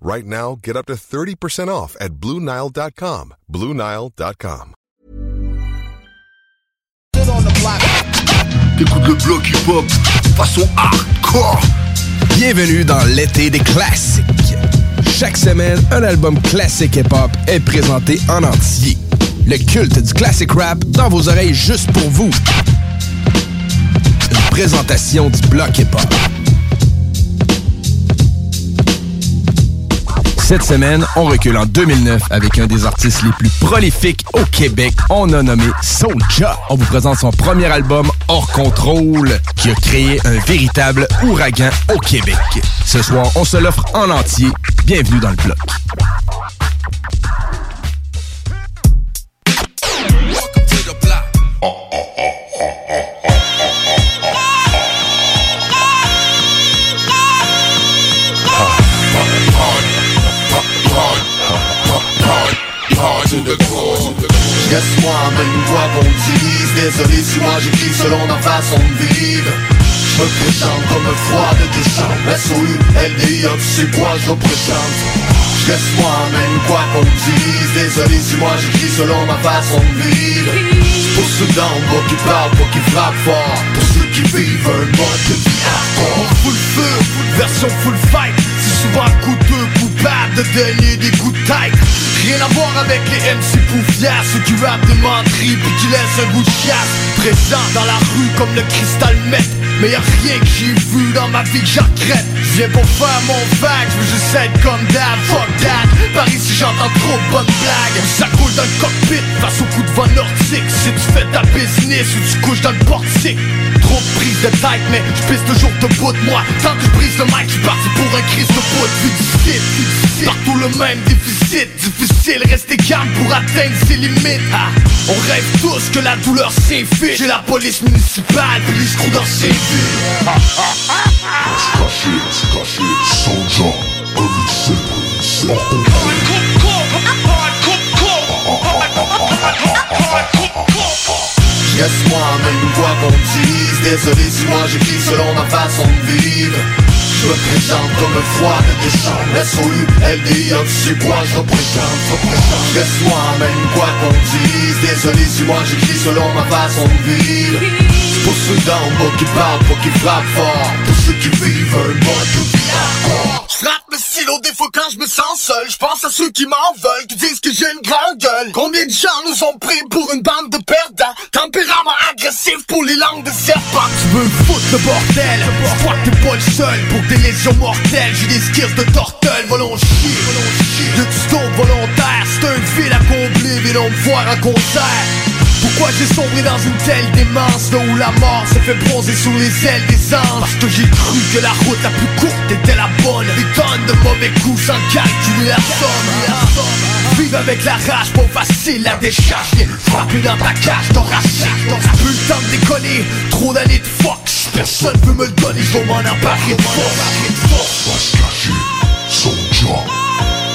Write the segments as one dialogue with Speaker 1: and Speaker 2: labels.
Speaker 1: Right now, get up to 30% off at BlueNile.com. BlueNile.com.
Speaker 2: T'écoutes le bloc hip-hop façon hardcore.
Speaker 3: Bienvenue dans l'été des classiques. Chaque semaine, un album classique hip-hop est présenté en entier. Le culte du classic rap dans vos oreilles juste pour vous. Une présentation du bloc hip-hop. Cette semaine, on recule en 2009 avec un des artistes les plus prolifiques au Québec. On a nommé Soulja. On vous présente son premier album, Hors Contrôle, qui a créé un véritable ouragan au Québec. Ce soir, on se l'offre en entier. Bienvenue dans le bloc.
Speaker 4: Reste moi-même quoi qu'on dise Désolé si moi j'écris selon ma façon de vivre. Je me présente comme un froid de décembre SOU, LDI, sais quoi je représente. Je reste moi-même quoi qu'on dise Désolé si moi j'écris selon ma façon de vivre. C'est pour ceux bas qui parlent, pas qui frappent fort. Pour ceux qui vivent un mode de vie
Speaker 5: Full feu, version full fight. C'est souvent coûteux, coupable de donner des coups de tête. Rien à voir avec les MC poufias Ceux qui rappent des menteries puis qui laissent un goût de chiasse. Présent dans la rue comme le cristal met Mais y'a rien que j'ai vu dans ma vie que j'accrète Je viens pour faire mon vague, je veux juste comme dad, fuck that Par ici j'entends trop de blagues. Ça coule dans le cockpit face au coup de vent nordique. Si tu fais ta business ou tu couches dans le portique. Trop de prise de tête mais je pisse toujours debout de moi. Tant que je brise le mic, je parti pour un crise de bout Vu difficile, partout le même déficit Difficile, rester calme pour atteindre ses limites. Ah, On rêve tous que la douleur s'infile J'ai la police municipale puis les screws dans ses
Speaker 2: C'est caché, caché. Single, every
Speaker 4: Je reste moi-même quoi qu'on dise. Désolé si moi j'écris selon ma façon de vivre Je me présente comme froid de décembre SOU, LDI, tu sais quoi je représente Je reste moi-même quoi qu'on dise. Désolé si moi j'écris selon ma façon de vivre. Pour ceux d'en bas qui parlent, pas qui frappent fort. Pour ceux qui vivent un mode de vie hardcore
Speaker 5: Frappe le stylo des fois quand je me sens seul. Je pense à ceux qui m'en veulent, qui disent que j'ai une grande gueule. Combien de gens nous ont pris pour une bande de perdants le bordel. Je crois que t'es pas le seul pour des lésions mortelles. J'ai des skills de tortelle, volons chier Le tuto volontaire, c'est un fil à combler Viens me voir en concert. Pourquoi j'ai sombré dans une telle démence Là où la mort se fait bronzer sous les ailes des anges? Parce que j'ai cru que la route la plus courte était la bonne. Des tonnes de mauvais coups sans calculer la somme Vivre avec la rage, pas facile la décharge. Viens frapper dans ta cage, t'enracher T'as plus le temps de déconner, trop d'années de fuck Personne veut me le donner, je vais m'en emparer de force.
Speaker 2: Cachée, Soulja,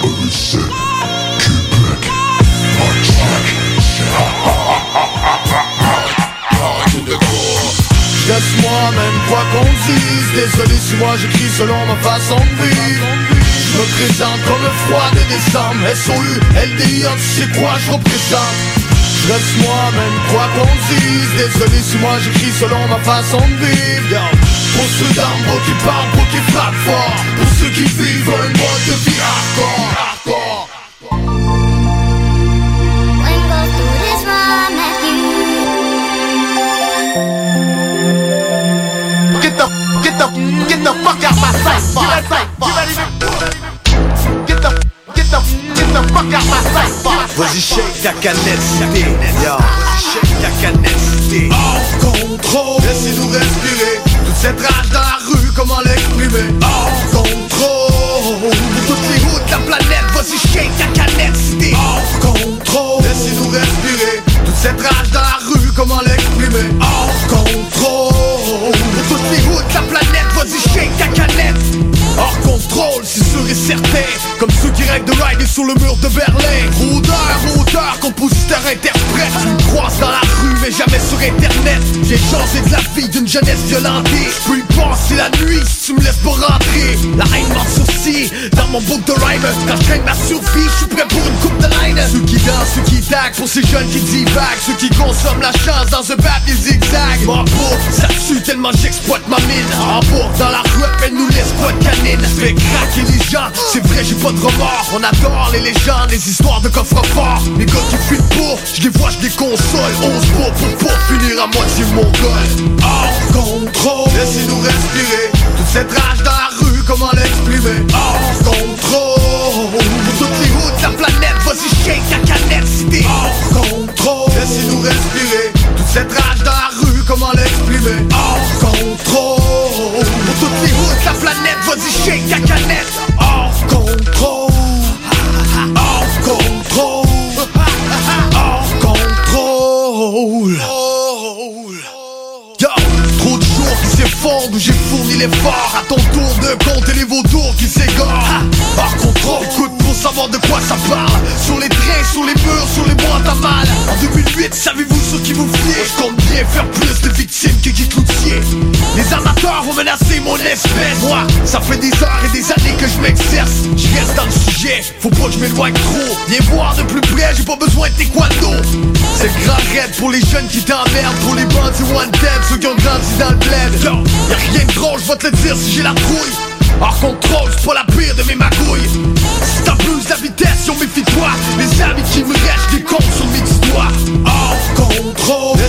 Speaker 2: every single, Québec, my track.
Speaker 5: Reste moi-même quoi qu'on dise Désolé si moi j'écris selon ma façon de vivre. Je me présente comme le froid de décembre. SOU, LDI, tu sais quoi je représente. Je reste moi-même quoi qu'on dise Désolé si moi j'écris selon ma façon de vivre. Pour ceux bas qui parlent, pour qui frappent fort. Pour ceux qui vivent un mode de vie hardcore, Get
Speaker 6: the fuck out my
Speaker 2: sight, bar. Get the, get the,
Speaker 7: get the fuck out my sight.
Speaker 5: Vas-y shake ta canette, yo. Shake ta canette, cité. Hors contrôle, laissez-nous respirer. Toute cette rage dans la rue, comment l'exprimer? Hors contrôle, toutes les routes de la planète. Vas-y shake ta canette, cité. Hors contrôle, laissez-nous respirer. Toute cette rage dans la rue, comment l'exprimer? Hors contrôle la planète. Vas-y shake ta canette contrôle, c'est sûr et certain. Comme ceux qui règlent de rider sur le mur de Berlin. Rôdeur, auteur, compositeur, interprète. Tu me croises dans la rue mais jamais sur internet. J'ai changé de la vie d'une jeunesse violentée. Je peux y penser la nuit si tu me laisses pas rentrer. La haine m'en sourcille dans mon book de rhyme Quand je traîne ma survie, je suis prêt pour une coupe de line. Ceux qui dansent, ceux qui taguent, pour ces jeunes qui divaguent. Ceux qui consomment la chance dans un papier zigzag peau, ça tue tellement j'exploite ma mine. En bas, dans la rue, elle nous laisse quoi de canine Les gens, c'est vrai j'ai pas de remords. On adore les légendes, les histoires de coffre-fort Les gars qui fuient pour, je les vois, je les console. On se bat pour pas finir à moitié mongol Hors contrôle, laissez-nous respirer. Toute cette rage dans la rue, comment l'exprimer? Hors contrôle. Pour toutes de la planète, vas-y shake ta canette cité. Hors contrôle, laissez-nous respirer. Toute cette rage dans la rue, comment l'exprimer? Hors contrôle vas-y shake ta canette. Hors contrôle. Hors contrôle. Hors contrôle. Trop de jours qui s'effondrent où j'ai fourni l'effort À ton tour de compter les vautours qui s'égorent Hors contrôle, savoir de quoi ça parle. Sur les trains, sur les murs, sur les boîtes à mal En 2008, savez-vous sur qui vous fiez Je compte bien faire plus de victimes que Guy Cloutier Les amateurs vont menacer mon espèce. Moi, ça fait des heures et des années que je m'exerce. Je reste dans le sujet, faut pas que je m'éloigne trop. Viens voir de plus près, j'ai pas besoin de taekwondo. C'est le grand raid pour les jeunes qui t'emmerdent. Pour les bandits one-dead, ceux qui ont grandi dans le bled. Y'a rien de drôle, je vais te le dire si j'ai la trouille Hors contrôle, c'est pas la pire de mes magouilles petits doigts Hors contrôle,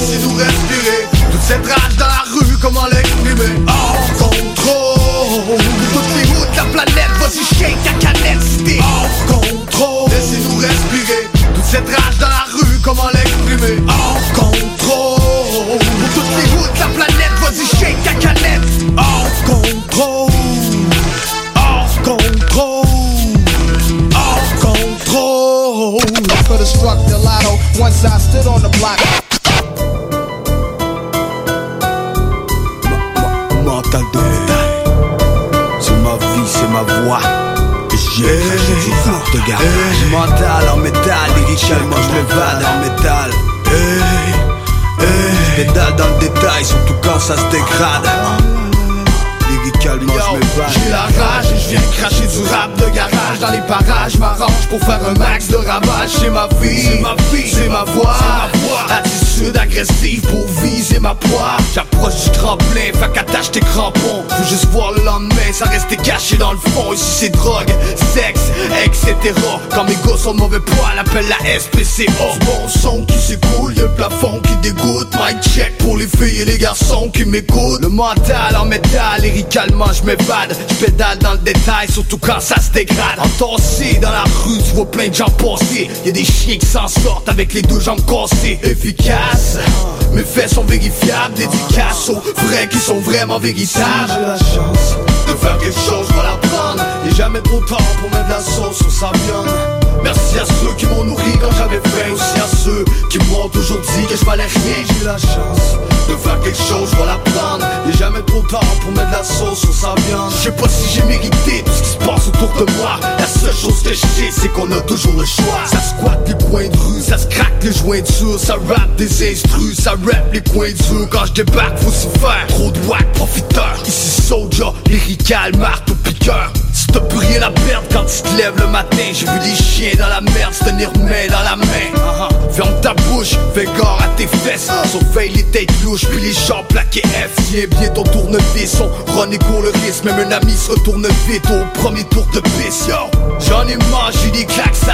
Speaker 5: ça se dégrade. Lyricalement je m'évade
Speaker 4: J'ai la rage et je viens cracher du rap de garage Dans les parages, m'arrange pour faire un max de ravage C'est ma vie, c'est ma vie, c'est ma voix. Attitude agressive pour viser ma poire J'approche du tremplin, fait qu'attache tes crampons. Veux juste voir le lendemain, ça restait caché dans le fond. Ici c'est drogue, sexe, etc Quand mes gosses sont mauvais poil, appelle la SPCO bon son qui s'écoule, y'a le plafond qui dégoûte. Mic check pour les filles et les garçons qui m'écoutent. Le mental en métal, lyricalement je m'évade. Je pédale dans le détail, surtout quand ça se dégrade Entassé dans la rue, tu vois plein de gens passer. Y'a des chiens qui s'en sortent avec les deux jambes cassées. Efficace, mes faits sont vérifiables. Dédicaces aux vrais qui sont vraiment véritables. J'ai la chance de faire quelque chose, je vais la prendre Y'a jamais trop tard pour mettre de la sauce sur sa viande Merci à ceux qui m'ont nourri quand j'avais faim Aussi à ceux qui m'ont toujours dit que je valais rien. J'ai la chance de faire quelque chose, je vais la prendre. Y'a jamais trop tard pour mettre la sauce sur sa viande. Je sais pas si j'ai mérité tout ce qui se passe autour de moi. La seule chose que je sais c'est qu'on a toujours le choix. Ça squatte les coins de rue, ça se craque les jointures Ça rappe des instrus, ça rappe les coins durs Quand je débarque faut s'y faire, trop de whack profiteur Ici Soulja, lyrical, marteau piqueur. Si t'as plus rien à perdre quand tu te lèves le matin J'ai vu des chiens dans la merde se tenir main dans la main. Ferme ta bouche, fais gare à tes fesses. Surveille les têtes louches puis les gens plaqués F. Viens bien ton tournevis, on run et court le risque Même un ami se retourne vite au premier tour de piste. Yo J'en ai mangé des claques ça.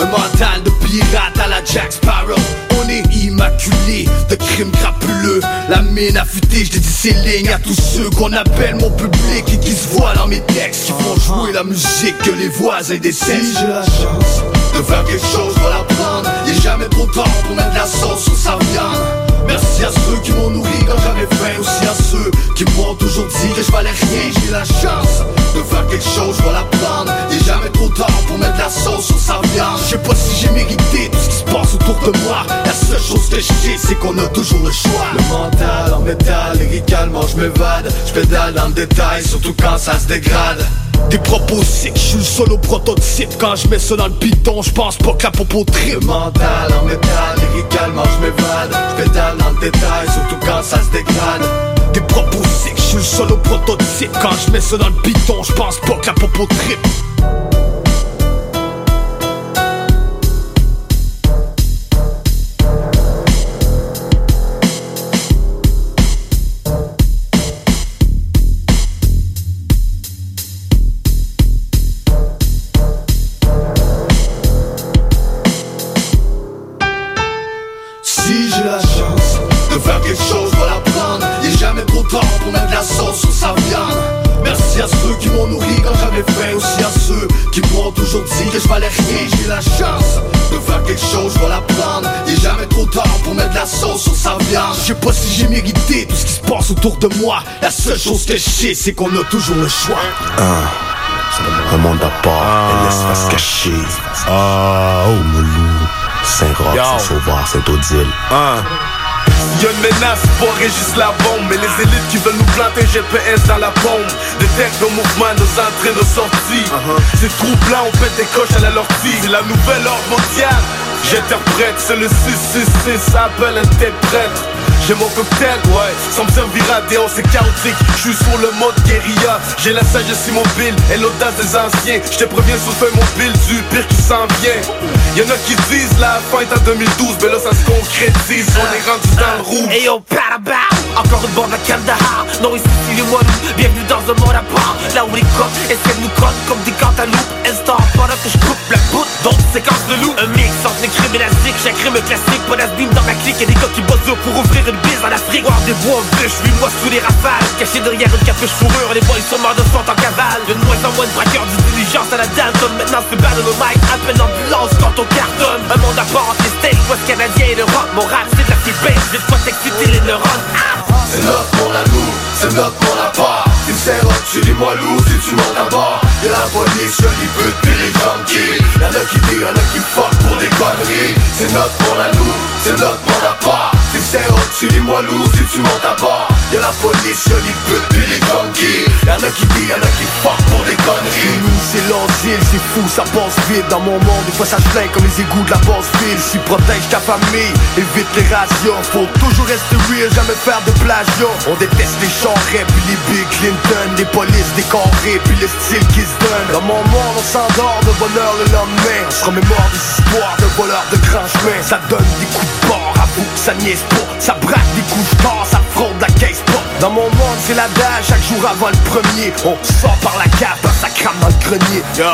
Speaker 4: Un mental de pirate à la Jack Sparrow. On est immaculé de crimes crapuleux. La mine affûtée, je dédie ces lignes à tous ceux qu'on appelle mon public Et qui se voient dans mes textes. Qui font jouer la musique que les voisins détestent Si j'ai la chance
Speaker 5: de faire quelque chose, voilà prendre Y'a jamais trop tard pour mettre la sauce sur sa viande Merci à ceux qui m'ont nourri quand j'avais faim. Aussi à ceux qui m'ont toujours dit que je valais rien. J'ai la chance de faire quelque chose, voilà prendre. Y'a jamais trop tard pour mettre la sauce sur sa viande. Je sais pas si j'ai mérité tout ce qui se passe autour de moi. La seule chose que je sais c'est qu'on a toujours le choix. Le mental en métal, lyricalement je m'évade Je pédale dans le détail, surtout quand ça se dégrade. Des propos sick, je suis le solo prototype. Quand je mets ça dans le piton, je pense pas que la popo trip mental en métal, lyricalement je m'évade Je pédale dans le détail, surtout quand ça se dégrade. Des propos sick, je suis le solo prototype. Quand je mets ça dans le piton, je pense pas que la popo trip la sauce Merci à ceux qui m'ont nourri quand j'avais faim Aussi à ceux qui m'ont toujours dit que je valais rien. J'ai la chance de faire quelque chose, voilà prendre Y'a jamais trop tard pour mettre la sauce sur sa viande Je sais pas si j'ai mérité tout ce qui se passe autour de moi. La seule chose que je sais c'est qu'on a toujours le choix.
Speaker 8: Un monde à part, un espace caché. Ah, oh. Saint-Roch, Saint-Sauveur, Saint-Odile.
Speaker 9: Y'a une menace pour Régis la bombe. Mais les élites qui veulent nous planter GPS dans la pompe Détecte nos mouvements, nos entrées, nos sorties. C'est troublant, on pète des coches à la lortie. C'est la nouvelle ordre mondiale. J'interprète, c'est le 666, ça appelle interprète j'ai mon cocktail, ouais, sans me servir à déon, c'est chaotique. Je suis sur le mode guérilla. J'ai la sagesse immobile et l'audace des anciens. Je te préviens sur feuille mobile du pire qui s'en vient. Y'en a qui disent la fin est en 2012 Mais là ça se concrétise, on est rendu dans le rouge
Speaker 7: Encore une bande à Kandahar. Non, ici c'est les moineaux Bienvenue dans un monde à part. Là où les coqs essaient de nous coller comme des cantaloupes Instant pendant que je coupe la poutre Donc séquence de loup Un mix entre les crimes et la zik. Chaque crime classique Pas d'asbim dans ma clique. Y'a des gars qui bossent pour ouvrir une bise en Afrique Voir des bois en bûche Lui moi sous les rafales. Caché derrière une capuche fourrure Les boys sont morts de faute en cavale. De moins en moins de braqueurs d'intelligence à la Dalton Maintenant c'est battle au mic Appelle l'ambulance quand on cartonne. Un monde à part entre les States canadien et l'Europe. Mon rap c'est de la bête J'ai de quoi t'exciter les
Speaker 5: C'est notre monde à nous, c'est notre part. Tu sais, tu dis-moi loup si tu à bord Y'a la police, y'a les putes pis les junkies Y'en a qui disent, y'en a qui fuck pour des conneries. C'est notre à nous, c'est notre monde à part Tu tu dis-moi loup si tu montes à bord. Y'a la police, y'a les putes pis les junkies Y'en a qui disent, y'en a qui fuck pour des conneries. Nous c'est l'asile, c'est fou, ça passe vite. Dans mon monde, des fois ça plaint comme les égouts de la basse ville. Si protège ta famille, évite les rations Faut toujours rester real, jamais faire de plagiat. On déteste les charrettes, puis les Big Clinton Les polices décorées, puis le style qui se donne. Dans mon monde, on s'endort de bonheur le lendemain. On se remémore des histoires de voleurs de grands chemins. Ça donne des coups de bord, avoue que ça niaise pas Ça braque des coups de tard, ça fraude la caisse pas. Dans mon monde, c'est la dalle chaque jour avant le premier. On sort par la cave, ça crame dans le grenier.
Speaker 9: Yo,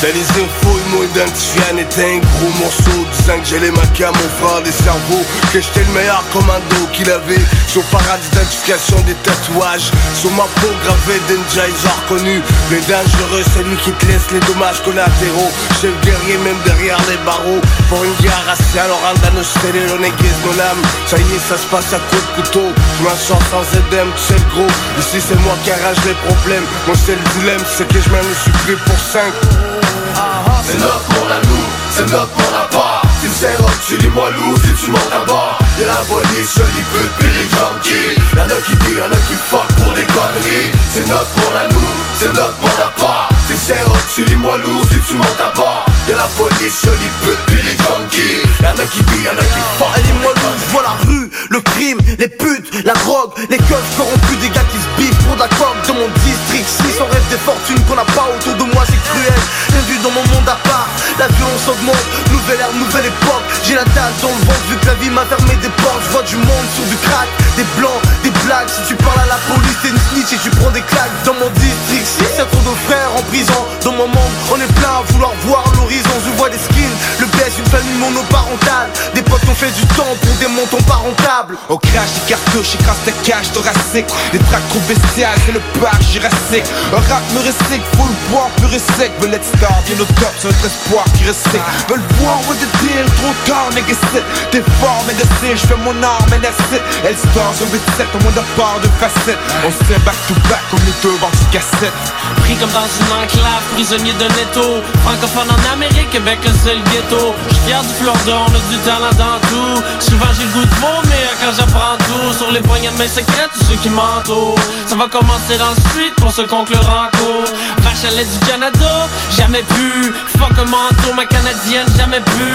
Speaker 9: t'as les infos, ils m'ont identifié en était un gros morceau. Disant que j'allais maquer à mon frère des cerveaux. Que j'étais le meilleur commando qu'il avait. Son parade d'identification des tatouages. Sur ma peau gravé ont reconnu Le dangereux, c'est lui qui te laisse les dommages collatéraux. J'ai le guerrier même derrière les barreaux. Pour une guerre raciale, on rentre dans nos on aiguise nos lames. Ça y ça se passe à coup de couteau. Je m'en sors sans tu sais le gros. Ici c'est moi qui arrache les problèmes. Mon seul dilemme, c'est que je m'en suis pris pour 5
Speaker 5: C'est notre monde à nous, c'est notre monde à part. Tu sais, rock, tu dis-moi loup si tu à bord Y'a la police, y'a les putes pis les junkies Y'en a qui disent, y'en a qui fuck pour des conneries. C'est notre monde à nous, c'est notre monde à part Sais, rock, tu dis-moi loup si tu à bord Y'a la police, y'a les putes pis les junkies Y'en a qui disent, y'en a qui fuck
Speaker 7: Allez moi loup, je vois la rue, le crime, les putes, la drogue, les keufs corrompus, des gars qui se biffent pour de la coque de mon district. Si on rêve des fortunes qu'on n'a pas autour de moi, c'est cruel. Rien vu dans mon monde à part, la violence augmente, nouvelle ère, nouvelle époque. J'ai la dalle dans le ventre vu que la vie m'a fermé des portes. Je vois du monde sur du crack, des blancs, des blagues. Si tu parles à la police, t'es une snitch et tu prends des claques. Dans mon district, prison. Dans mon monde, on est plein à vouloir voir l'horizon. Je vois des skins, le baisse, une famille monoparentale. Des potes ont fait du temps pour des montants pas rentables. Au crash des cartouches, écrase tes caches thoraciques Des tracks trop bestiales, c'est le parc jurassique Un rap me récique, faut le boire pur et sec. Veulent être star, bien au top, c'est notre espoir qui reste Veulent voir what the deal, trop tard, négocier T'es fort, mais je fais mon arme, and that's Elle star sur 8-7, au moins de part de facettes On se back to back comme les deux bandes cassettes
Speaker 10: Pris comme dans une enclave, prisonnier de netto Francophone en Amérique, Québec le seul ghetto. J'suis du fleur on a du talent dans tout. Souvent j'ai le goût de vomir quand j'apprends tout. Sur les poignets de mes secrets, tous ceux qui m'entourent. Ça va commencer dans le street pour ceux conclure en cours. Vache à du Canada, jamais pu Fuck un manteau, ma canadienne, jamais pu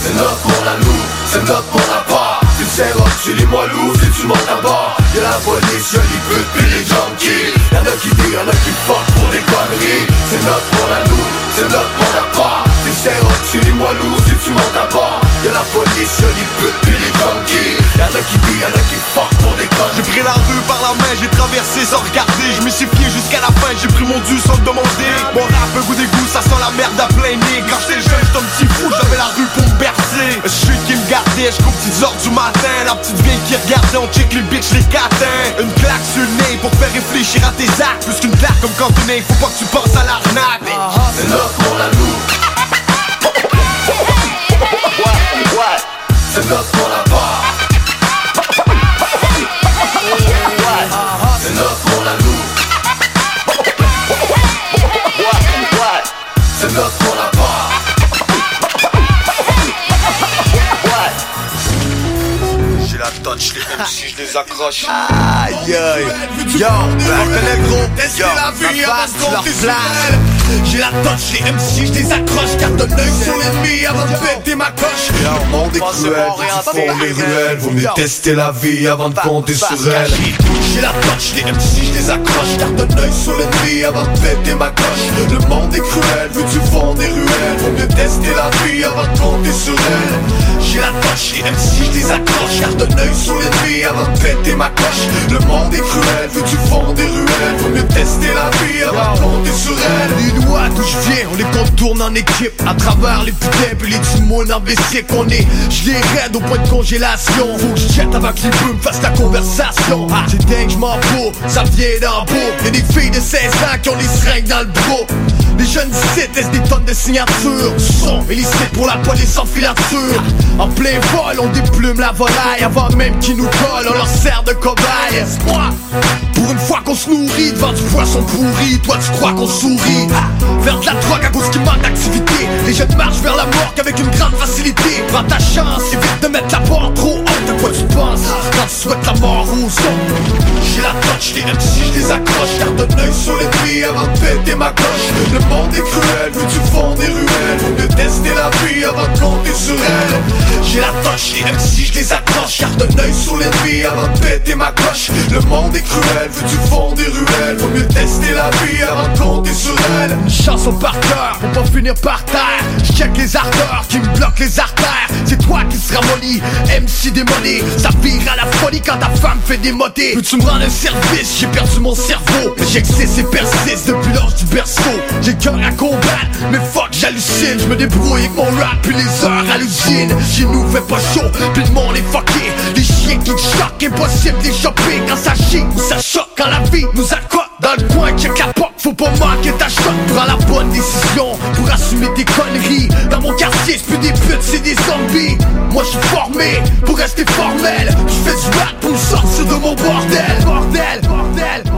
Speaker 4: C'est notre pour la loup, c'est notre pour la part Tu sais, rock, tu les moi loup, si tu à bord Y'a la police, y'a les putes, pis les junkies Y'en a qui disent, y'en a qui fuck pour des conneries. C'est notre pour la loup, c'est notre Tu sais, rock, tu les tu montes à bord Y'a la police, y'a les putes, pis les junkies Y'en a qui disent, y'en a qui fuck pour des conneries
Speaker 7: J'ai pris la rue par la main, j'ai traversé sans regarder. Je me suis fié jusqu'à la fin, j'ai pris mon dû sans le demander. Mon rap, un goût d'égout, ça sent la merde à plein nez. Quand j'étais jeune, j'étais un petit fou, j'avais la rue pour me bercer. Je suis qui me gardait, je petites heures du matin. La petite vieille qui regardait, on check les bitches, les catins. Une claque sur le nez pour faire réfléchir à tes actes. Plus qu'une claque comme quand tu faut pas que tu penses à l'arnaque.
Speaker 4: C'est notre pour la loup. C'est notre pour la C'est notre pour la C'est notre pour la
Speaker 7: J'ai la touch, les MC, je les accroche. Aïe aïe. Yo, Yo,
Speaker 5: sur
Speaker 7: flash
Speaker 5: elle J'ai la touch, les MC, je les accroche. Garde un œil sur l'ennemi avant de péter ma coche.
Speaker 4: Le monde est cruel, du fond les ruelles. Vaut mieux tester la vie avant de compter sur elle.
Speaker 5: J'ai la touch, les MC, je les accroche. Garde un œil sur l'ennemi avant de péter ma coche.
Speaker 4: Le monde est cruel, veux du fond des ruelles. Vaut mieux tester la vie avant de compter sur elle
Speaker 5: La touch, les MC, je les accroche Garde un œil sur l'ennemi avant de péter ma coche.
Speaker 4: Le monde est cruel, veux du fond des ruelles? Vaut mieux tester la vie avant de compter sur elle.
Speaker 5: Les lois d'où je viens, on les contourne en équipe. À travers les putains et les timons imbéciles qu'on est. Je les raide au point de congélation. Faut que je jette avant que les me fassent la conversation. Ah, C'est dingue, je m'en fous, ça vient d'en beau Y'a des filles de 16 ans qui ont les seringues dans le bro Les jeunes laissent des tonnes de signatures. Sont illicites pour la police en filature. En plein vol, on déplume la volaille Avant même qu'ils nous collent, on leur sert de cobaye. Moi, pour une fois qu'on se nourrit devant du poisson pourri Toi tu crois qu'on sourit. Faire de la drogue à cause qu'il manque d'activité. Les jeunes marchent vers la mort qu'avec une grande facilité. Prends ta chance, évite de mettre la barre trop haute. De quoi tu penses quand tu souhaites la mort aux J'ai la touch, les MC je les accroche. Garde un œil sur l'ennemi avant de péter ma coche.
Speaker 4: Le monde est cruel, veux du fond des ruelles? Vaut mieux tester la vie avant de compter sur elle.
Speaker 5: J'ai la touch, les MC je les accroche. Garde un œil sur l'ennemi avant de péter ma coche.
Speaker 4: Le monde est cruel, du fond des ruelles. Vaut mieux tester la vie avant de compter sur elle.
Speaker 5: Une chanson par cœur pour pas finir par terre. Je check les ardeurs qui me bloquent les artères. C'est toi qui seras molly, MC démoli. Ça vire à la folie quand ta femme fait des motés Peux-tu me rendre un service, j'ai perdu mon cerveau. J'existe et persiste depuis l'âge du berceau. J'ai cœur à combattre, mais fuck j'hallucine. Je me débrouille mon rap puis les heures à l'usine. Chez nous fait pas chaud, puis le monde est fucké qui te choquent, impossible les choper Quand ça chie ou ça choque, quand la vie nous accote Dans le coin check la porte, faut pas manquer ta shot. Prends la bonne décision pour assumer tes conneries. Dans mon quartier, c'est plus des putes, c'est des zombies. Moi je suis formé pour rester formel. Je fais du rap pour sortir de mon bordel Bordel, bordel, bordel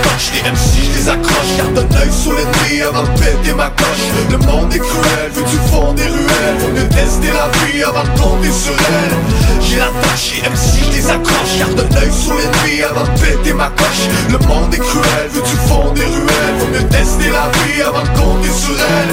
Speaker 4: Touch, les MC je les accroche. Garde un œil sur l'ennemi avant de péter ma coche. Le monde est cruel, veux du fond des ruelles. Vaut mieux tester la vie avant de compter sur elle.
Speaker 5: J'ai la touch, les MC je les accroche.
Speaker 4: Garde un œil sur l'ennemi avant de péter ma coche. Le monde est cruel, veux du fond des ruelles. Vaut mieux tester la vie avant de compter sur elle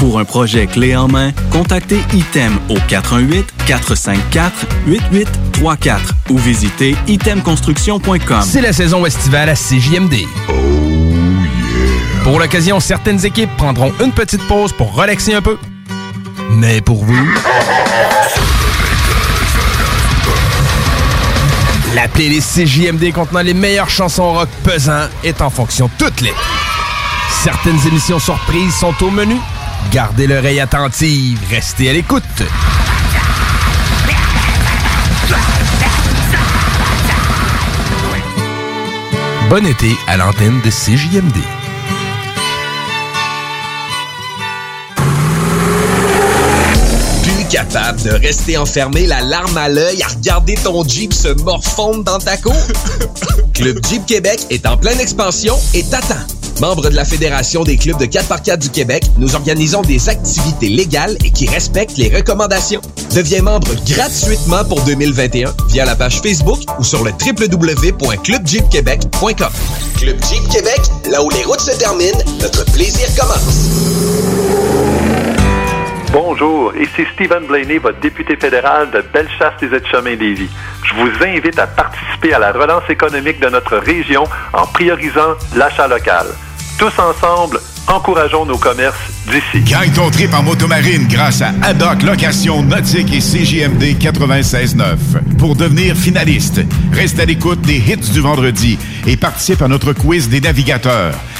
Speaker 11: Pour un projet clé en main, contactez ITEM au 418-454-8834 ou visitez itemconstruction.com.
Speaker 3: C'est la saison estivale à CJMD. Pour l'occasion, certaines équipes prendront une petite pause pour relaxer un peu. Mais pour vous... La playlist CJMD contenant les meilleures chansons rock pesant est en fonction toutes les. Certaines émissions surprises sont au menu. Gardez l'oreille attentive, restez à l'écoute. Bon été à l'antenne de CJMD.
Speaker 12: Plus capable de rester enfermé la larme à l'œil à regarder ton Jeep se morfondre dans ta cour? Club Jeep Québec est en pleine expansion et t'attend. Membre de la Fédération des clubs de 4x4 du Québec, nous organisons des activités légales et qui respectent les recommandations. Deviens membre gratuitement pour 2021 via la page Facebook ou sur le www.clubjeepquebec.com. Club Jeep Québec, là où les routes se terminent, notre plaisir commence.
Speaker 13: Bonjour, ici Stephen Blaney, votre député fédéral de Bellechasse-les-Etchemins-Lévis. Je vous invite à participer à la relance économique de notre région en priorisant l'achat local. Tous ensemble, encourageons nos commerces d'ici.
Speaker 14: Gagne ton trip en motomarine grâce à Adoc Location Nautique et CGMD 96.9. Pour devenir finaliste, reste à l'écoute des hits du vendredi et participe à notre quiz des navigateurs.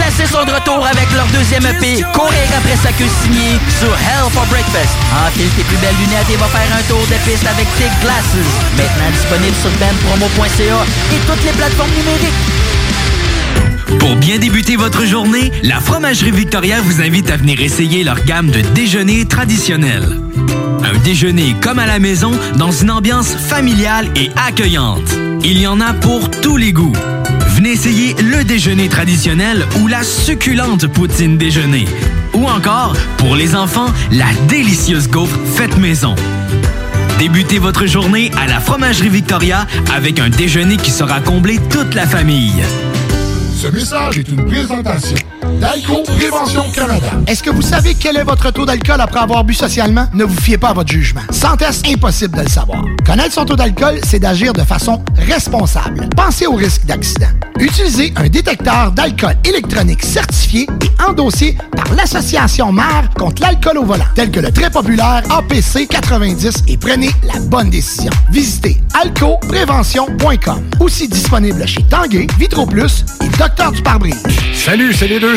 Speaker 15: Classés sont de retour avec leur deuxième EP, courir après sa queue signée sur Hell for Breakfast. Enfile tes plus belles lunettes et va faire un tour de piste avec Thick Glasses. Maintenant disponible sur bandpromo.ca et toutes les plateformes numériques.
Speaker 16: Pour bien débuter votre journée, la Fromagerie Victoria vous invite à venir essayer leur gamme de déjeuners traditionnels. Un déjeuner comme à la maison dans une ambiance familiale et accueillante. Il y en a pour tous les goûts. Venez essayer le déjeuner traditionnel ou la succulente poutine déjeuner. Ou encore, pour les enfants, la délicieuse gaufre faite maison. Débutez votre journée à la Fromagerie Victoria avec un déjeuner qui sera comblé toute la famille.
Speaker 2: Ce message est une présentation d'Alco Prévention Canada.
Speaker 17: Est-ce que vous savez quel est votre taux d'alcool après avoir bu socialement? Ne vous fiez pas à votre jugement. Sans test, impossible de le savoir. Connaître son taux d'alcool, c'est d'agir de façon responsable. Pensez au risque d'accident. Utilisez un détecteur d'alcool électronique certifié et endossé par l'Association mère contre l'alcool au volant, tel que le très populaire APC 90 et prenez la bonne décision. Visitez alcoprévention.com. Aussi disponible chez Tanguay, Vitro Plus et Docteur du pare-brise.
Speaker 18: Salut, c'est les deux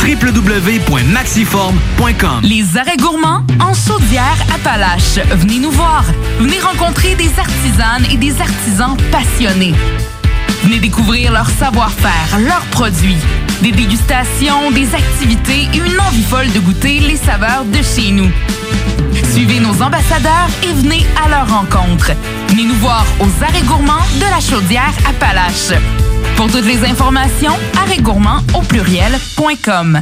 Speaker 16: www.maxiform.com.
Speaker 19: Les arrêts gourmands en Saudière-Appalaches. Venez nous voir. Venez rencontrer des artisanes et des artisans passionnés. Venez découvrir leur savoir-faire, leurs produits, des dégustations, des activités et une envie folle de goûter les saveurs de chez nous. Suivez nos ambassadeurs et venez à leur rencontre. Venez nous voir aux arrêts gourmands de la Chaudière Appalaches. Pour toutes les informations, arrêtgourmand au pluriel.com.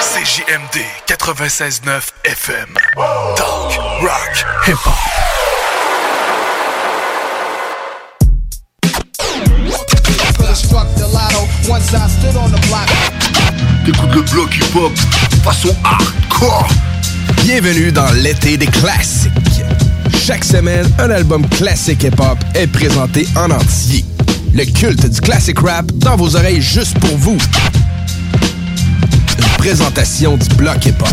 Speaker 20: CJMD 96.9 FM. Talk, rock, hip-hop.
Speaker 2: T'écoutes le bloc hip-hop façon hardcore.
Speaker 3: Bienvenue dans l'été des classiques. Chaque semaine, un album classique hip-hop est présenté en entier. Le culte du classic rap dans vos oreilles juste pour vous. Une présentation du bloc hip-hop.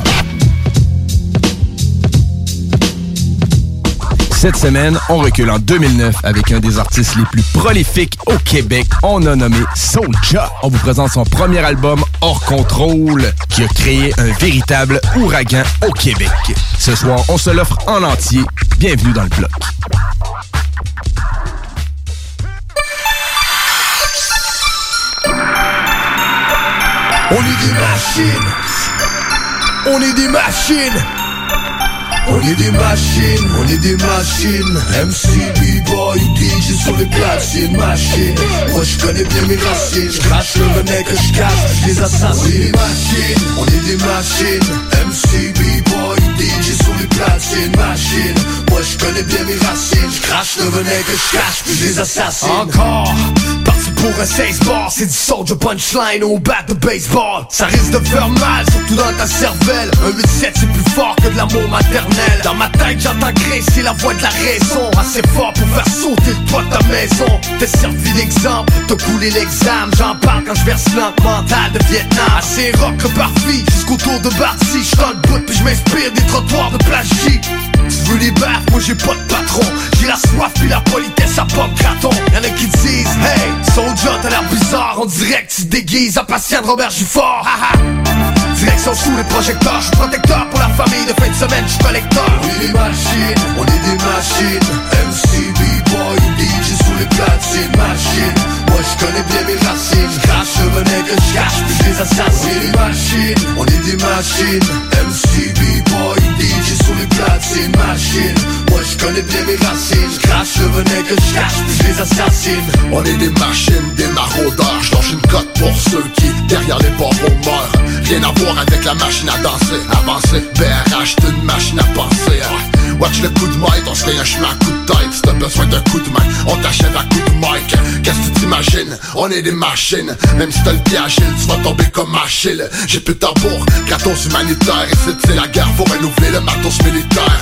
Speaker 3: Cette semaine, on recule en 2009 avec un des artistes les plus prolifiques au Québec. On a nommé Soulja. On vous présente son premier album, Hors Contrôle, qui a créé un véritable ouragan au Québec. Ce soir, on se l'offre en entier. Bienvenue dans le bloc.
Speaker 5: On est des machines. On est des machines. On est des machines, on est des machines. MC, B-boy, DJ sur les platines Machine, moi je connais bien mes racines. Je crache le venin que je cache, je les assassine. On est des machines, on est des machines. MC, B-boy, DJ sur les platines Machine, moi je connais bien mes racines. Je crache le venin que je les assassine. Encore pour un 16 bars, c'est du soldier punchline au bat de baseball. Ça risque de faire mal, surtout dans ta cervelle. Un 8-7 c'est plus fort que de l'amour maternel. Dans ma tête j'entends c'est la voix de la raison. Assez fort pour faire sauter le de ta maison. T'es servi d'exemple, t'as coulé l'examen. J'en parle quand je verse l'encre de Vietnam. Assez rock parfait jusqu'au tour de Barty. Je le bout puis je m'inspire des trottoirs de plagie baffes, moi j'ai pas de patron. J'ai la soif puis la politesse à pas de graton Y'en a qui disent Hey, Soldier t'as l'air bizarre. Dirait que tu déguises. En patient de Robert Gifford Direction sous les projecteurs, je protecteur pour la famille de fin de semaine, je collecteur. On est des machines, on est des machines. MC, B-boy, DJ sous les platines, machines Moi je connais bien mes racines, je crache le venin que je cache, puis je les On est des machines, on est des machines MC, B-boy, DJ sous les platines, machines Moi je connais bien mes racines, je crache le venin que je cache, puis les assassine.
Speaker 2: On est des machines, des maraudeurs. Je une cote pour ceux qui, derrière les pauvres meurent Rien à voir avec la machine à danser, avancer. BRH, c'est une machine à penser. Watch le coup de mic, on se fait un chemin à coup de tête Si t'as besoin d'un coup de main, on t'achève à coup de mic. Qu'est-ce que tu t'imagines, on est des machines. Même si t'as le pied agile, tu vas tomber comme Achille. J'ai plus de tambour, gratos humanitaire Et c'est la guerre, faut renouveler le matos militaire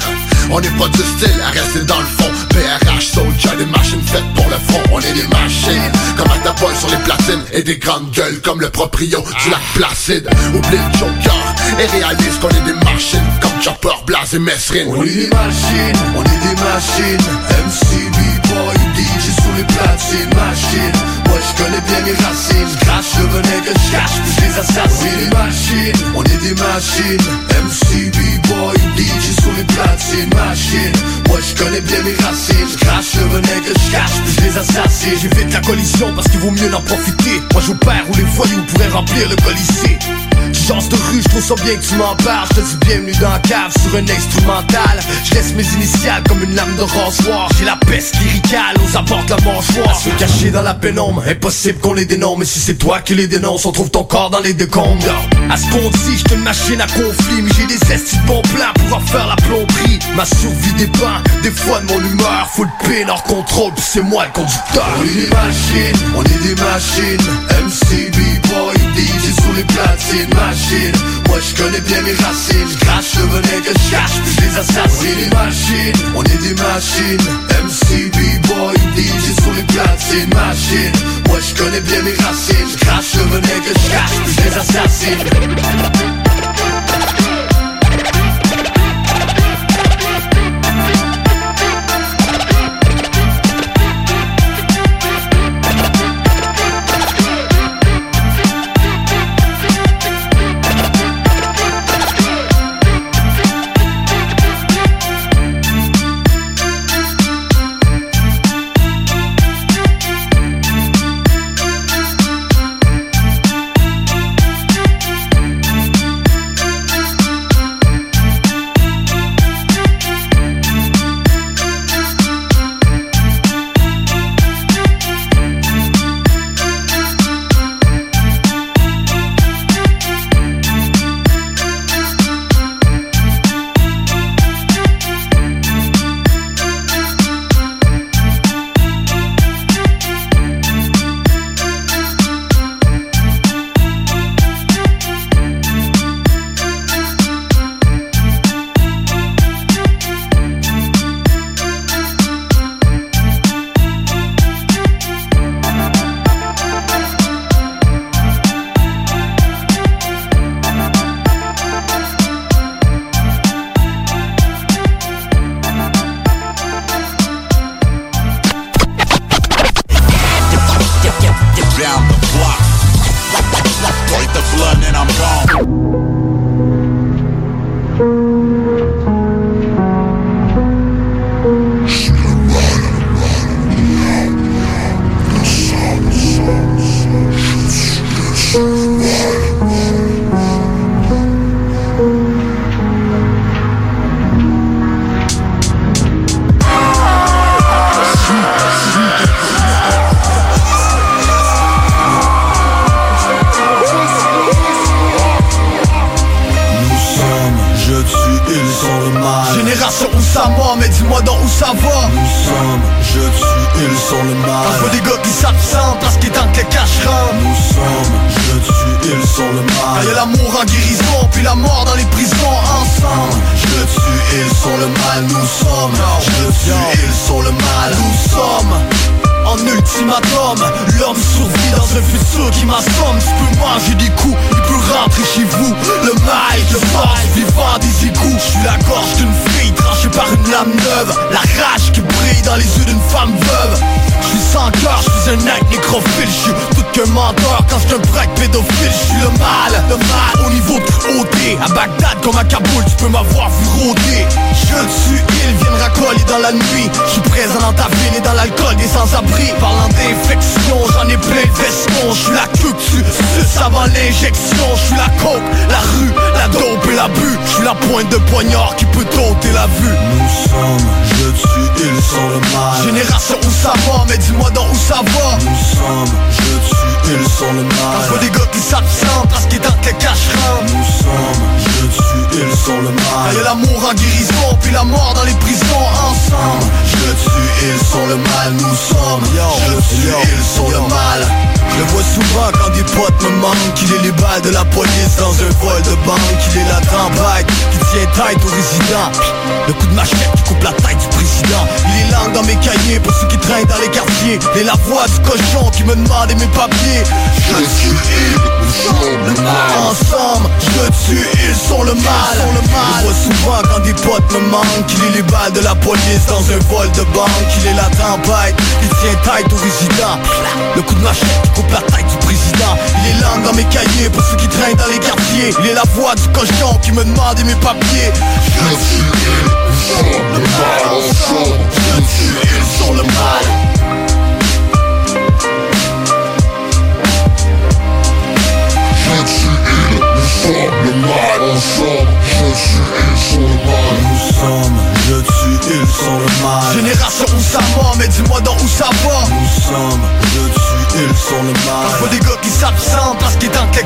Speaker 2: On n'est pas du style à rester dans le fond. BRH, Soldier, des machines faites pour le front On est des machines, comme ta sur les platines. Et des grandes gueules comme le proprio du lac Placide. Oublie le joker et réalise qu'on est des machines. Comme Chopper, Blaze et Mesrine.
Speaker 5: On est des machines, on est des machines. MC, B-boy, DJ sur les platines. Machines, moi je connais bien mes racines. Je crache le venin que je cache, puis je les assassine. On est des machines, on est des machines. MC, B-boy, DJ sur les platines Machines, moi je connais bien mes racines. Je crache le venin que je cache, puis je les assassine. J'évite la collision parce qu'il vaut mieux en profiter. Moi je perds où les voyous pourraient remplir le colisée Chance de rue, je trouve ça bien que tu m'en parles. Je te dis bienvenue dans la cave sur un instrumental. Je laisse mes initiales comme une lame de rasoir. J'ai la peste qui ricale aux abords de la mâchoire. Se cacher dans la pénombre, impossible qu'on les dénombre. Mais si c'est toi qui les dénonce, on trouve ton corps dans les décombres. À ce qu'on dit, j'suis une machine à conflit Mais j'ai des estis de bons plans pour en faire la plomberie. Ma survie dépend des fois de mon humeur. Faut le pain hors contrôle, c'est moi le conducteur. On est des machines, on est des machines. MC, B-boy, DJ sur les platines Moi je connais bien mes racines. Je crache le venin que je cache, puis je les assassine On est des machines, on est des machines MC, B-boy, DJ sur les platines. Machine, moi je connais bien mes racines. Je crache le que je cache, puis les assassine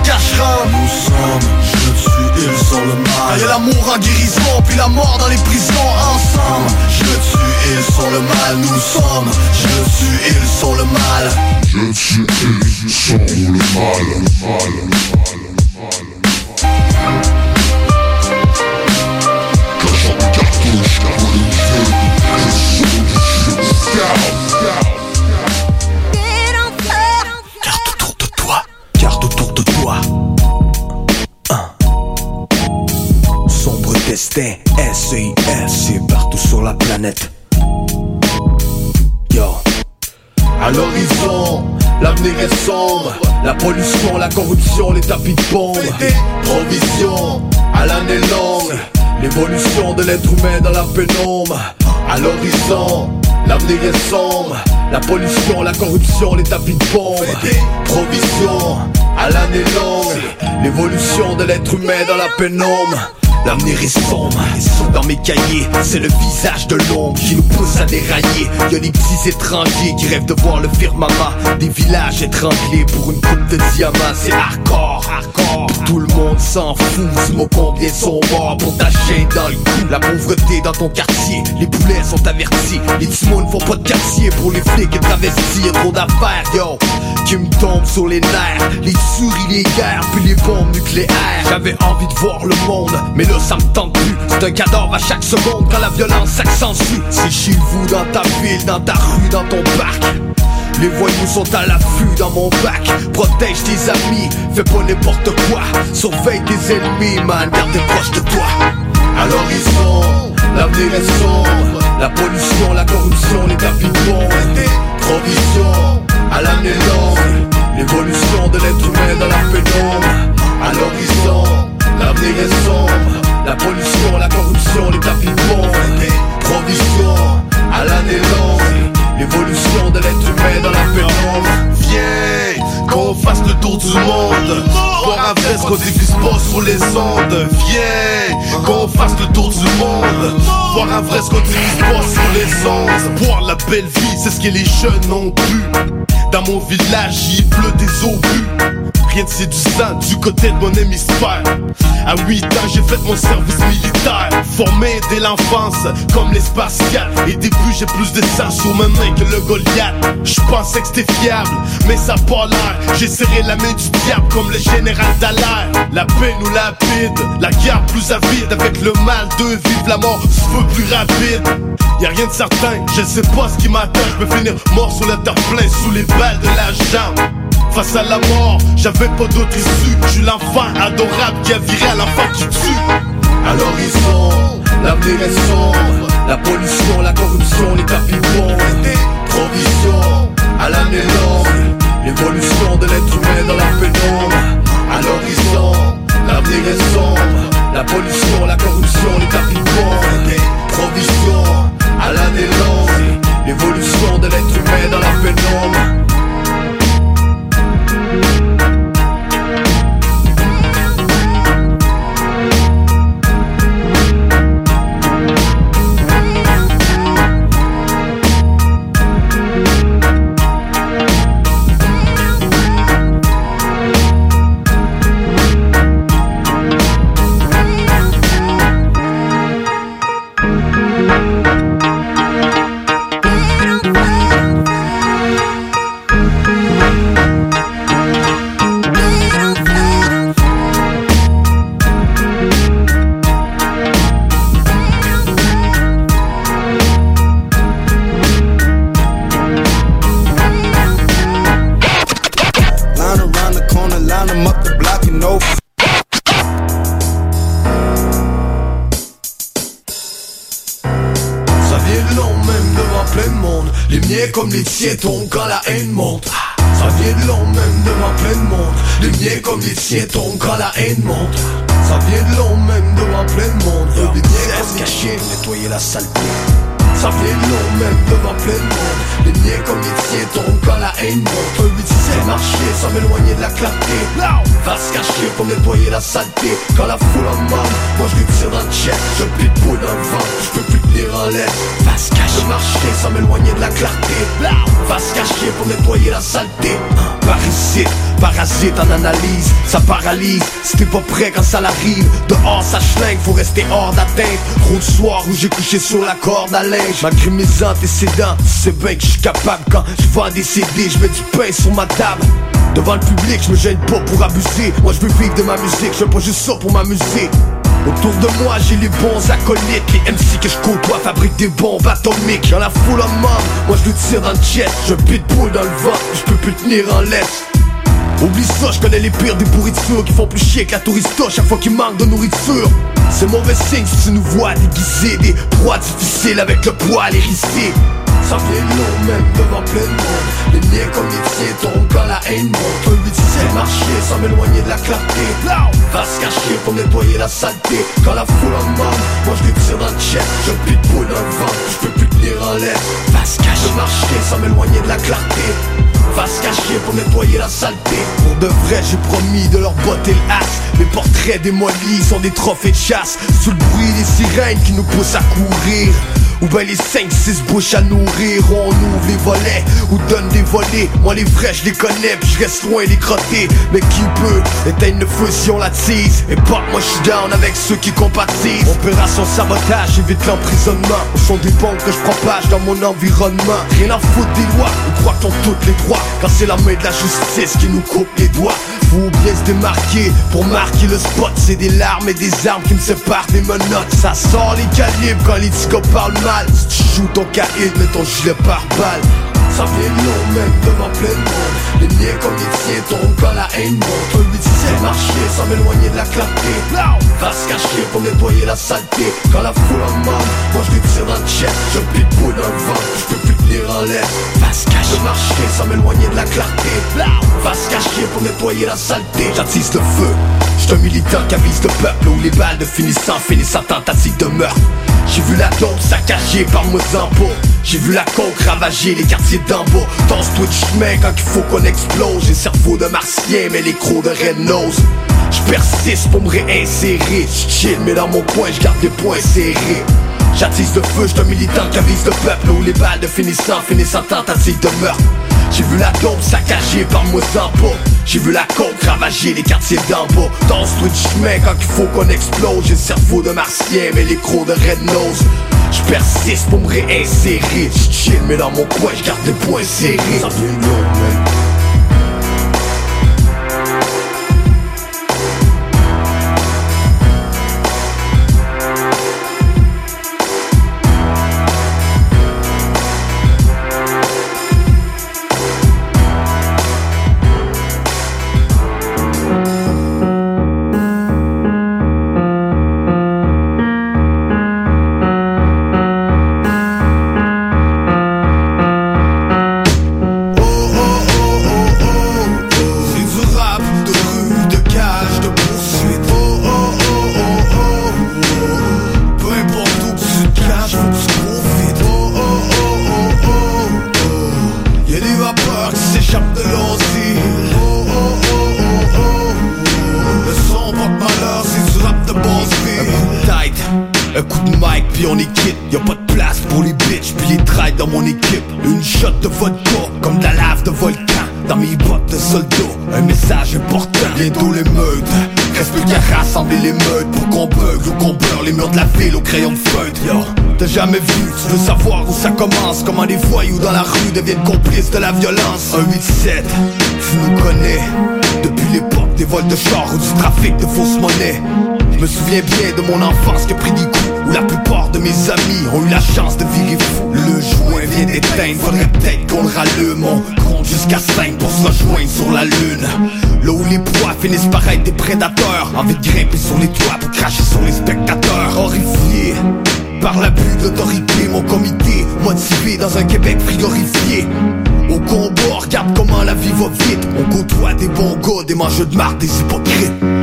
Speaker 5: cacheront
Speaker 4: Nous sommes, je tue, ils sont le mal.
Speaker 5: Y'a l'amour en guérison, puis la mort dans les prisons. Ensemble
Speaker 4: Je tue, ils sont le mal, nous sommes Je tue, ils sont le mal.
Speaker 5: Je
Speaker 4: tue, ils sont le mal,
Speaker 5: le mal,
Speaker 4: Destin, SIS, c'est partout sur la planète. Yo.
Speaker 5: À l'horizon, l'avenir est sombre. La pollution, la corruption, les tapis de bombe. Provision, à l'année longue. L'évolution de l'être humain dans la pénombre. À l'horizon, l'avenir est sombre. La pollution, la corruption, les tapis de bombe. Provision, à l'année longue. L'évolution de l'être humain dans la pénombre L'avenir est sombre, dans mes cahiers. C'est le visage de l'ombre qui nous pousse à dérailler. Y'a des petits étrangers qui rêvent de voir le firmament Des villages étranglés pour une coupe de diamants. C'est hardcore, hardcore. Tout le monde s'en fout, ce mot combien sont morts pour ta chaîne dans le cou La pauvreté dans ton quartier, les poulets sont avertis. Les timons ne font pas de quartier pour les flics et travestis trop d'affaires, yo, qui me tombent sur les nerfs. Les souris, les guerres, puis les bombes nucléaires. J'avais envie de voir le monde, mais ça me tente plus. C'est un cadavre à chaque seconde quand la violence s'accentue. C'est chez vous, dans ta ville, dans ta rue, dans ton parc. Les voyous sont à l'affût dans mon bac. Protège tes amis, fais pas n'importe quoi. Surveille tes ennemis, man, garde tes proches de toi. À l'horizon, l'avenir est sombre. La pollution, la corruption, les tapis de bombe Provision, à l'année longue. L'évolution de l'être humain dans la pénombre. À l'horizon, l'avenir est sombre La pollution, la corruption, les tapis Provision, à l'année longue L'évolution de l'être humain dans la pénombre.
Speaker 9: Viens, qu'on fasse le tour du monde. Voir un vrai ce qu'on diffuse pas sur les ondes. Viens, qu'on fasse le tour du monde. Voir un vrai ce qu'on diffuse pas sur les ondes. Voir la belle vie, c'est ce que les jeunes ont pu Dans mon village, il pleut des obus Rien de séduisant du côté de mon hémisphère À 8 ans, j'ai fait mon service militaire. Formé dès l'enfance, comme l'espace 4. Et début, j'ai plus de sang sur mes mains que le Goliath. Je pensais que c'était fiable, mais ça a pas l'air. J'ai serré la main du diable comme le général Dallaire. La paix nous lapide, la guerre plus avide. Avec le mal de vivre la mort, se veut plus rapide. Y'a rien de certain, je sais pas ce qui m'attend. Je peux finir mort sur le terre-plein sous les balles de la jambe. Face à la mort, j'avais pas d'autre issue. Je suis l'enfant adorable qui a viré à l'enfant qui tue.
Speaker 5: À l'horizon, l'avenir est sombre. La pollution, la corruption, les tapis Provision, à l'année longue. L'évolution de l'être humain dans la pénombre. À l'horizon, l'avenir est sombre. La pollution, la corruption, les tapis Provision, à l'année longue. L'évolution de l'être humain dans la pénombre. Tombent quand la haine monte. Ça vient de long même devant plein de monde. Les miens comme tiens tombent quand la haine monte. Ça vient de long ça long même devant plein de monde. Les miens comme les tiens tombent quand la haine monte. Un 8 c'est marcher sans m'éloigner de la clarté. Va se cacher pour nettoyer la saleté. Quand la foule en demande, moi je lui tire dans le chest Je pitbull dans le vent, je peux plus tenir en l'air. Va se cacher, marcher sans m'éloigner de la clarté. Va se cacher pour nettoyer la saleté. Parasite, parasite en analyse Ça paralyse, si t'es pas prêt quand ça l'arrive Dehors ça schlingue, faut rester hors d'atteinte. Gros soir où j'ai couché sur la corde à linge. Malgré mes antécédents, c'est bien que je suis capable Quand je vends des CD, je mets du pain sur ma table. Devant le public, je me gêne pas pour abuser. Moi je veux vivre de ma musique, je pas juste ça pour m'amuser. Autour de moi j'ai les bons acolytes Les MC que je côtoie fabriquent des bombes atomiques. Dans la foule en membre, moi je le tire dans le chest Je pitbull dans le vent, je peux plus tenir en laisse Oublie ça, je connais les pires des pourritures Qui font plus chier que la tourista chaque fois qu'il manque de nourriture. C'est mauvais signe si tu nous vois déguiser Des proies difficiles avec le poil hérissé. Ça vient long même devant plein de monde. Les miens comme les tiens tombent quand la haine monte. Un 8 c'est marcher sans m'éloigner de la clarté. Va se cacher pour nettoyer la saleté. Quand la foule en demande, moi je lui tire dans le Je pitbull dans le vent, je peux plus tenir en l'air. Va se cacher, marcher sans m'éloigner de la clarté Va se cacher pour nettoyer la saleté. Pour de vrai j'ai promis de leur botter le hache. Les portraits démolis sont des trophées de chasse. Sous le bruit des sirènes qui nous poussent à courir ou ben les 5-6 bouches à nourrir On ouvre les volets ou donne des volets. Moi les vrais je les connais puis je reste loin les crottés. Mais qui peut éteindre le feu si on l'attise Et pas moi je suis down avec ceux qui compatissent. Opération sabotage évite l'emprisonnement. Au sont des bombes que je propage dans mon environnement? Rien à foutre des lois, on croit qu'ils ont toutes les droits? Quand c'est la main de la justice qui nous coupe les doigts faut bien se démarquer pour marquer le spot C'est des larmes et des armes qui me séparent des menottes. Ça sort les calibres quand les ticos parlent mal. Si tu joues ton caïd, mets ton gilet par balle. Ça vient long même devant plein de monde. Les miens comme les tiens tombent quand la haine monte. Un 8 c'est marcher sans m'éloigner de la clarté. Va se cacher pour nettoyer la saleté. Quand la foule en demande, moi je lui tire dans le chest Je pitbull dans le vent, je tenir en marcher sans m'éloigner de la clarté. Va se cacher pour nettoyer la saleté. J'attise le feu, j'suis un militant qui le peuple Où les balles de finissant finissent en tentative de meurtre. J'ai vu la tombe saccagée par Mozambo. J'ai vu la coke ravager les quartiers bas Dans ce Twitch chemin quand il faut qu'on explose. J'ai cerveau de martien mais les crocs de red nose Je persiste pour me réinsérer. Chill mais dans mon coin je garde les poings serrés J'attise le feu, j'te militant qui avise le peuple Où les balles de finissant finissent en tentative de meurtre. J'ai vu la tombe saccagée par moi sans J'ai vu la côte ravager les quartiers bas Dans ce de chemin quand il faut qu'on explose. J'ai le cerveau de martien mais les crocs de red nose. Je persiste pour me réinsérer. J'chill mais dans mon coin je garde les poings serrés. Ça jamais vu, tu veux savoir où ça commence Comment les voyous dans la rue deviennent complices de la violence. 1-8-7, tu nous connais. Depuis l'époque des vols de chars ou du trafic de fausses monnaies. Je me souviens bien de mon enfance qui a pris des coups Où la plupart de mes amis ont eu la chance de virer fou. Le joint vient d'éteindre, faudrait peut-être qu'on le rallume. On compte jusqu'à 5 pour se rejoindre sur la lune. Là où les proies finissent par être des prédateurs. Envie de grimper sur les toits pour cracher sur les spectateurs. Horrifiés par l'abus d'autorité Mon comité motivé dans un Québec frigorifié. Au combat, regarde comment la vie va vite. On côtoie des bons gars, des mangeux de marde, des hypocrites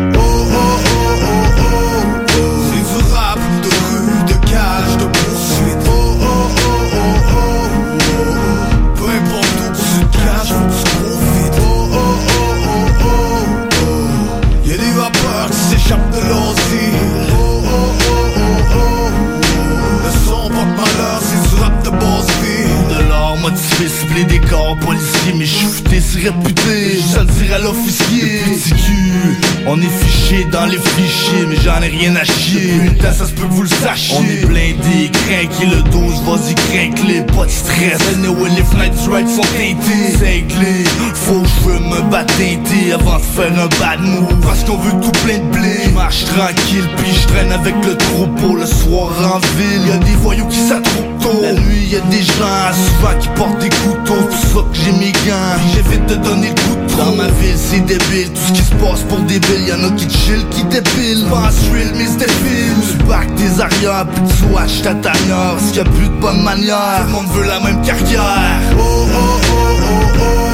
Speaker 5: motivé, ciblé des corps policiers Mais j'suis futé, c'est réputé, je le dire à l'officier. On est fiché dans les fichiers Mais j'en ai rien à chier. Putain, ça se peut que vous le sachiez. On est blindé, craqué le 12, vas-y craque-les Pas de stress, anyway, les fenêtres right sont teintées. Cinglé, faut que je me batte teinté Avant de faire un bad move. Parce qu'on veut tout plein de blé. Marche tranquille, puis je traîne avec le troupeau Le soir en ville, y'a des voyous qui s'attroupent tôt La nuit, y'a des gens souvent qui portent des couteaux. Pour que j'ai mes puis j'évite de donner le coup de trop Dans ma ville, c'est débile, tout ce qui se passe pour débile Y'en a qui chill, qui dépile Pense real, mais c'est film Tu back tes arrières, puis tu watch ta tanière. Parce qu'il y a plus de bonne manière. Tout le monde veut la même carrière. Oh oh oh oh oh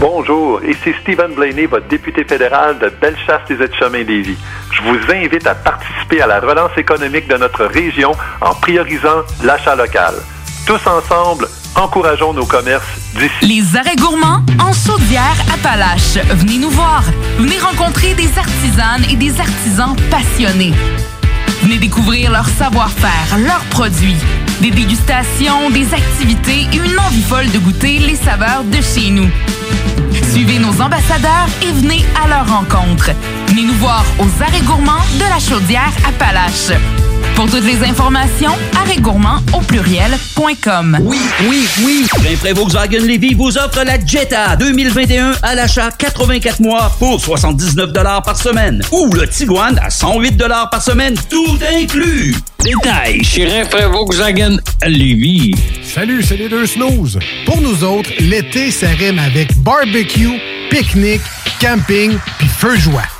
Speaker 13: Bonjour, ici Stephen Blaney, votre député fédéral de Bellechasse des Aides-Chemins Lévis. Je vous invite à participer à la relance économique de notre région en priorisant l'achat local. Tous ensemble, Encourageons nos commerces d'ici.
Speaker 21: Les arrêts gourmands en Chaudière-Appalaches. Venez nous voir. Venez rencontrer des artisanes et des artisans passionnés. Venez découvrir leur savoir-faire, leurs produits, des dégustations, des activités et une envie folle de goûter les saveurs de chez nous. Suivez nos ambassadeurs et venez à leur rencontre. Venez nous voir aux arrêts gourmands de la chaudière Appalaches. Pour toutes les informations, arrêtgourmand au pluriel.com.
Speaker 22: Oui, oui, oui. Rainfray Volkswagen Levy vous offre la Jetta 2021 à l'achat 84 mois pour 79 par semaine. Ou le Tiguan à 108 par semaine, tout inclus.
Speaker 23: Détail chez Rainfray Volkswagen Levy.
Speaker 18: Salut, c'est les deux snooze. Pour nous autres, l'été, ça rime avec barbecue, pique-nique, camping puis feu de joie.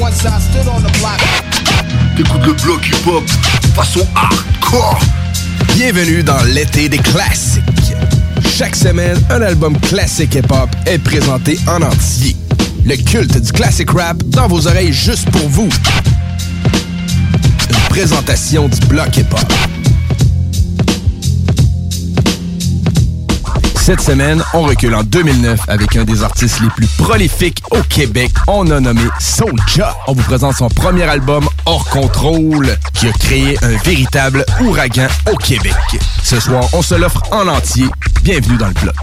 Speaker 20: Once
Speaker 2: le bloc hip-hop façon hardcore.
Speaker 3: Bienvenue dans l'été des classiques. Chaque semaine, un album classique hip-hop est présenté en entier. Le culte du classic rap dans vos oreilles juste pour vous. Une présentation du bloc hip-hop. Cette semaine, on recule en 2009 avec un des artistes les plus prolifiques au Québec. On a nommé Soulja. On vous présente son premier album, Hors Contrôle, qui a créé un véritable ouragan au Québec. Ce soir, on se l'offre en entier. Bienvenue dans le bloc.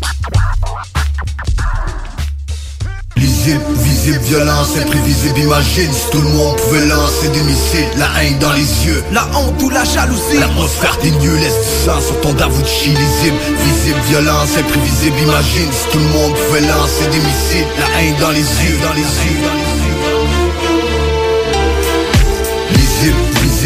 Speaker 4: Visible, violence, imprévisible, imagine Si tout le monde pouvait lancer des missiles. La haine dans les yeux, la honte ou la jalousie. L'atmosphère des lieux laisse du sang sur ton Davuchi visible, violence, imprévisible, imagine Si tout le monde pouvait lancer des missiles. La haine dans les yeux, dans les yeux,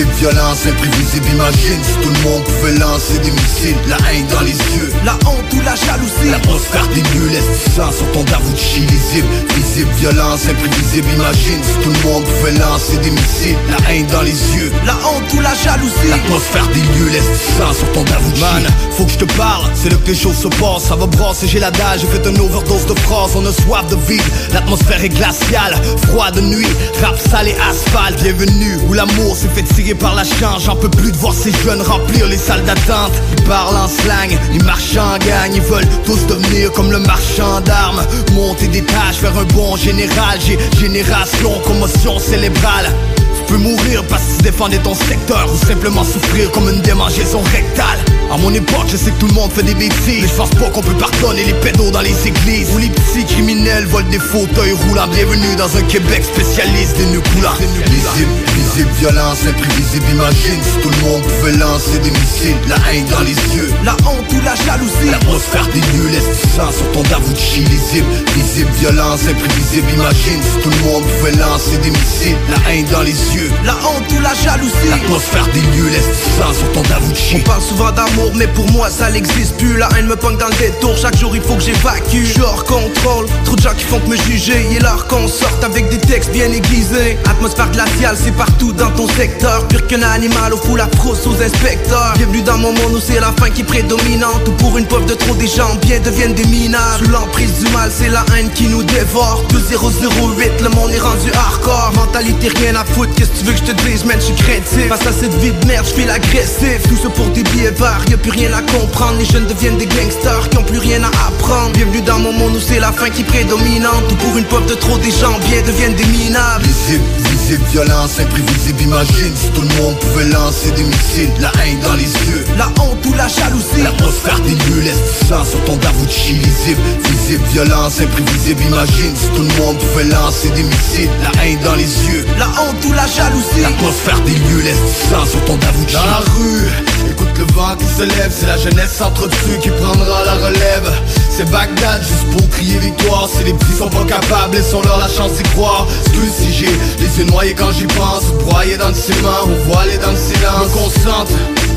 Speaker 4: violence, imprévisible, imagine Si tout le monde pouvait lancer des missiles. La haine dans les yeux, la honte ou la jalousie. L'atmosphère des lieux laisse du sang sur ton Davuchi Lisible, visible, violence, imprévisible, imagine Si tout le monde pouvait lancer des missiles. La haine dans les yeux, la honte ou la jalousie. L'atmosphère des lieux laisse du sang sur ton Davuchi Man, faut que je te parle, c'est là que les choses se passent. Ça va brasser, j'ai la dalle, j'ai fait une overdose de phrases On a soif de vide, l'atmosphère est glaciale. Froid de nuit, rap sale et asphalte. Bienvenue où l'amour s'est fait tirer par la change J'en peux plus de voir ces jeunes remplir les salles d'attente. Ils parlent en slang, ils marchent en gang Ils veulent tous devenir comme le marchand d'armes. Monter des tâches vers un bon général J'ai génération, commotion cérébrale. tu peux mourir parce que tu défendais ton secteur Ou simplement souffrir comme une démangeaison rectale À mon époque, je sais que tout le monde fait des bêtises. Mais je pense pas qu'on peut pardonner les pédos dans les églises. Ou les petits criminels volent des fauteuils roulants. Bienvenue dans un Québec spécialiste des nœuds coulants Visible, visible, violence, imprévisible, imagine Si tout le monde pouvait lancer des missiles. La haine dans les yeux, la honte ou la jalousie. L'atmosphère des lieux laisse du sang sur ton Davuchi Lisible, visible, violence, imprévisible, imagine Si tout le monde pouvait lancer des missiles. La haine dans les yeux la honte ou la jalousie. L'atmosphère des lieux laisse sang sur ton Davuchi On parle souvent d'amour mais pour moi ça n'existe plus. La haine me punk dans le détour, chaque jour il faut que j'évacue. Je hors contrôle, trop de gens qui font que me juger. Il est l'heure qu'on sorte avec des textes bien aiguisés. Atmosphère glaciale c'est partout dans ton secteur. Pire qu'un animal au fou la frousse aux inspecteurs. Bienvenue dans mon monde où c'est la fin qui est prédominante. Ou pour une preuve de trop des gens bien deviennent des minables Sous l'emprise du mal c'est la haine qui nous dévore. 2008 le monde est rendu hardcore. Mentalité rien à foutre Qu'est-ce que tu veux que je te dise, man, je suis craintif Face à cette vie de merde, je fais l'agressif Tout ça pour des billets verts, y'a plus rien à comprendre. Les jeunes deviennent des gangsters qui ont plus rien à apprendre. Bienvenue dans mon monde où c'est la fin qui prédominante. Ou pour une peuple de trop, des gens bien deviennent des minables. Visible, visible, violence, imprévisible, imagine. Si tout le monde pouvait lancer des missiles La haine dans les yeux, la honte ou la jalousie. L'atmosphère des lieux laisse du sang sur ton Davuchi Lisible, visible, violence, imprévisible, imagine. Si tout le monde pouvait lancer des missiles La haine dans les yeux, la honte ou la jalousie L'atmosphère des lieux laisse du sang sur ton Davuchi Dans la rue, écoute le vent qui se lève C'est la jeunesse s'entretue qui prendra la relève. C'est Bagdad juste pour crier victoire Si les petits sont pas capables, laissons-leur la chance d'y croire. Excuse si j'ai les yeux noyés quand j'y pense Broyé dans le ciment ou voilé dans le silence. Me concentre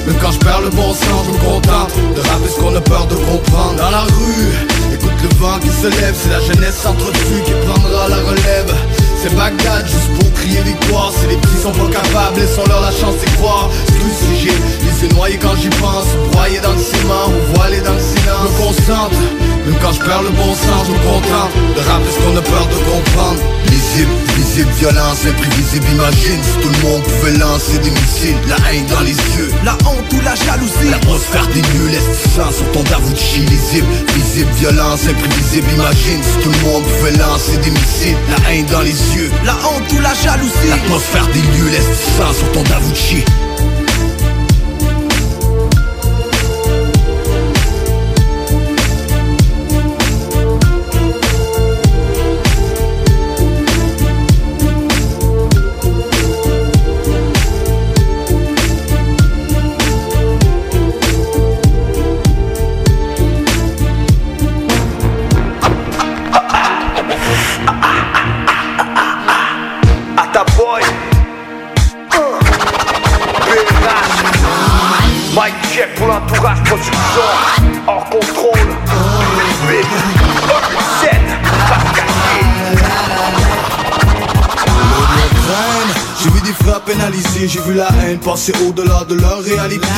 Speaker 4: Même quand je perds le bon sens, je me contente De rapper ce qu'on a peur de comprendre. Dans la rue, écoute le vent qui se lève C'est la jeunesse s'entretue qui prendra la relève c'est Bagdad juste pour crier victoire. Si les petits sont pas capables, laissons-leur la chance d'y croire. J'ai les yeux noyés quand j'y pense. Broyé dans le ciment ou dans le silence. Me concentre, même quand je perds le bon sens Je me contente de rappeler ce qu'on a peur de comprendre. Lisible, visible, violence, imprévisible Imagine si tout le monde pouvait lancer des missiles. La haine dans les yeux, la honte ou la jalousie. L'atmosphère des du sang sur ton Davuchi Lisible, visible, violence, imprévisible Imagine si tout le monde pouvait lancer des missiles. La haine dans les yeux, la honte ou la jalousie. L'atmosphère des lieux laisse sang sur ton J'ai vu la haine passer au-delà de leur réalité.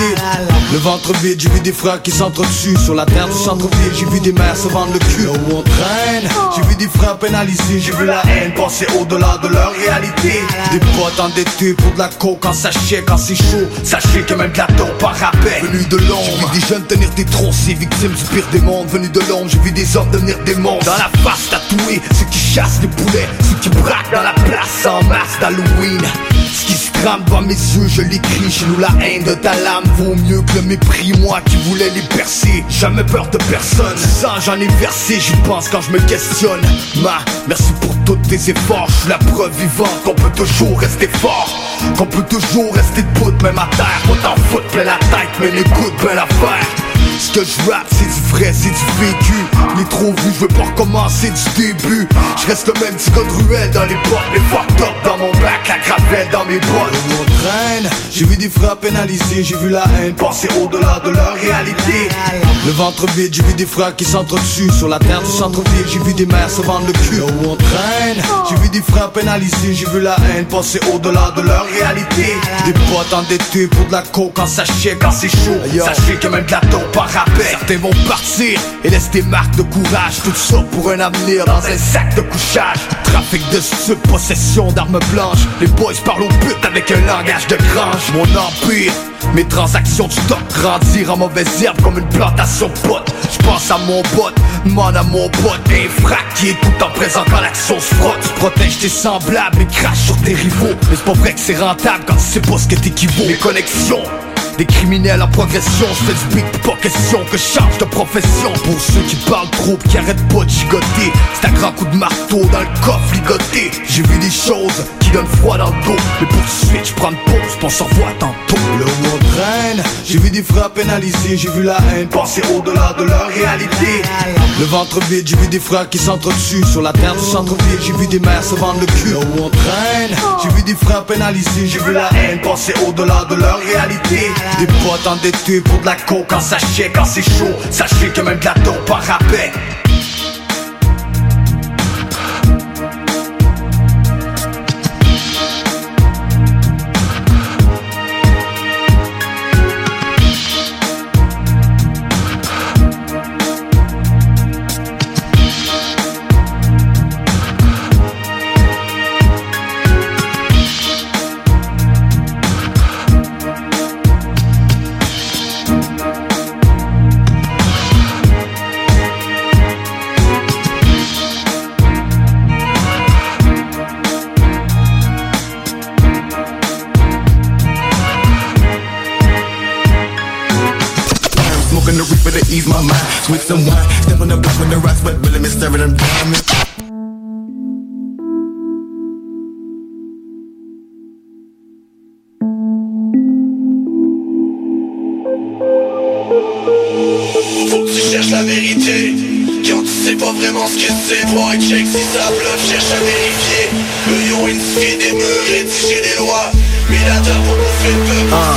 Speaker 4: Le ventre vide, j'ai vu des frères qui s'entretuent Sur la terre du centre-ville, j'ai vu des mères se vendre le cul. Où on traîne, j'ai vu des frères pénalisés. J'ai vu la haine passer au-delà de leur réalité. Des potes endettés pour de la coke quand sachez quand c'est chaud. Sachez que même de la par rappel Venu de l'ombre, j'ai vu des jeunes tenir des trossiers Victimes du pire des mondes, venus de l'ombre J'ai vu des hommes devenir des monstres. Dans la face tatouée, ceux qui chassent les poulets Ceux qui braquent dans la place en masse d'Halloween. Ce qui se crame mes yeux, je l'écris Chez nous la haine de ta lame vaut mieux que le mépris Moi qui voulais les percer, jamais peur de personne. Ça j'en ai versé, j'y pense quand je me questionne. Ma, merci pour tous tes efforts. Je la preuve vivante qu'on peut toujours rester fort. Qu'on peut toujours rester debout même à terre. Faut t'en foutre plein la tête mais l'écoute belle affaire ce que je rappe c'est du vrai, c'est du vécu. Ni trop vu, je veux pas recommencer du début. Je reste le même petit gars de ruelle dans les portes Les fucked up dans mon bac, la gravelle dans mes bottes. On traîne, j'ai vu des frères pénalisés J'ai vu la haine passer au-delà de leur réalité. Le ventre vide, j'ai vu des frères qui s'entretuent Sur la terre du centre-ville, j'ai vu des mères se vendre le cul. Où on traîne, j'ai vu des frères pénalisés. J'ai vu la haine passer au-delà de leur réalité. Des potes endettés pour de la coke quand ça quand c'est chaud. Sachez que même de la taupe Certains vont partir et laissent des marques de courage. Tout ça pour un avenir dans un sac de couchage. Trafic de stupes, possession d'armes blanches. Les boys parlent au but avec un langage de grange. Mon empire mes transactions du top grandir en mauvaise herbe comme une plantation pote Je pense à mon bot, demande à mon pote. Est tout en présentant l'action se frotte. Tu protèges tes semblables et craches sur tes rivaux. Mais c'est pas vrai que c'est rentable quand tu sais pas ce que t'équivaut. Mes connexions des criminels en progression, je fais pas question que je change de profession. Pour ceux qui parlent trop, qui arrêtent pas de gigoter. C'est un grand coup de marteau dans le coffre ligoté. J'ai vu des choses qui donnent froid dans le dos. Mais pour suite, je prends une pause, pour s'en revoit tantôt. Le on traîne, j'ai vu des frères pénalisés J'ai vu la haine passer au-delà de leur réalité. Le ventre vide, j'ai vu des frères qui s'entretuent Sur la terre du centre-ville, j'ai vu des mères se vendre le cul. Le on traîne, j'ai vu des frères pénalisés. J'ai vu la haine passer au-delà de leur réalité des potes endettés pour de la coke quand sachez quand c'est chaud Sachez que même de la dope par rappel
Speaker 24: me.
Speaker 5: Faut que tu cherches la vérité. Quand tu sais pas vraiment ce que c'est Pour un check si ça bluffe, cherche à vérifier. Ils ont une des murs, rédiger des lois Ah,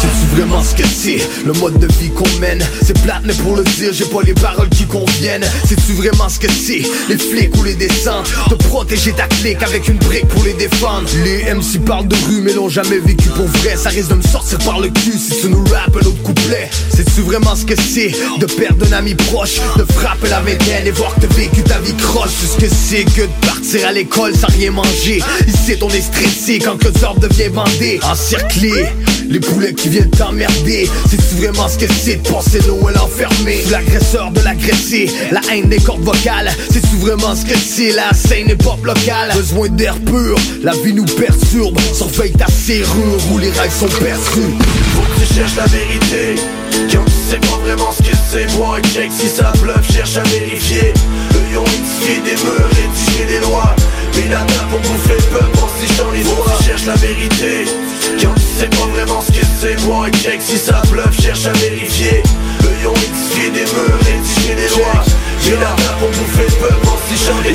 Speaker 5: C'est-tu vraiment ce que c'est? Le mode de vie qu'on mène C'est plate mais pour le dire j'ai pas les paroles qui conviennent. C'est-tu vraiment ce que c'est? Les flics ou les descentes? De protéger ta clique avec une brique pour les défendre. Les MC parlent de rue mais l'ont jamais vécu pour vrai. Ça risque de me sortir par le cul si tu nous rappes un autre couplet. C'est-tu vraiment ce que c'est? De perdre un ami proche De frapper la vingtaine et voir que t'as vécu ta vie croche. C'est ce que c'est que de partir à l'école sans rien manger. Ici on est stressé quand que l'ordre devient bandé. Encerclé les poulets qui viennent t'emmerder. C'est-tu vraiment ce que c'est de penser Noël enfermé L'agresseur de l'agressé La haine des cordes vocales. C'est-tu vraiment ce que c'est? La scène est pop locale. Besoin d'air pur La vie nous perturbe. Surveille ta serrure Où les rails sont perçus
Speaker 25: Faut que tu cherches la vérité. Quand tu sais pas vraiment ce que c'est Moi check si ça bluffe, cherche à vérifier Ont édifié des murs, rédigé des lois. Mais la table pour bouffer peur en se léchant les doigts Tu cherches la vérité. Quand tu sais pas vraiment ce que c'est Moi check si ça bluffe, cherche à vérifier. Eux ont édifié des murs, rédigé des lois La table pour bouffer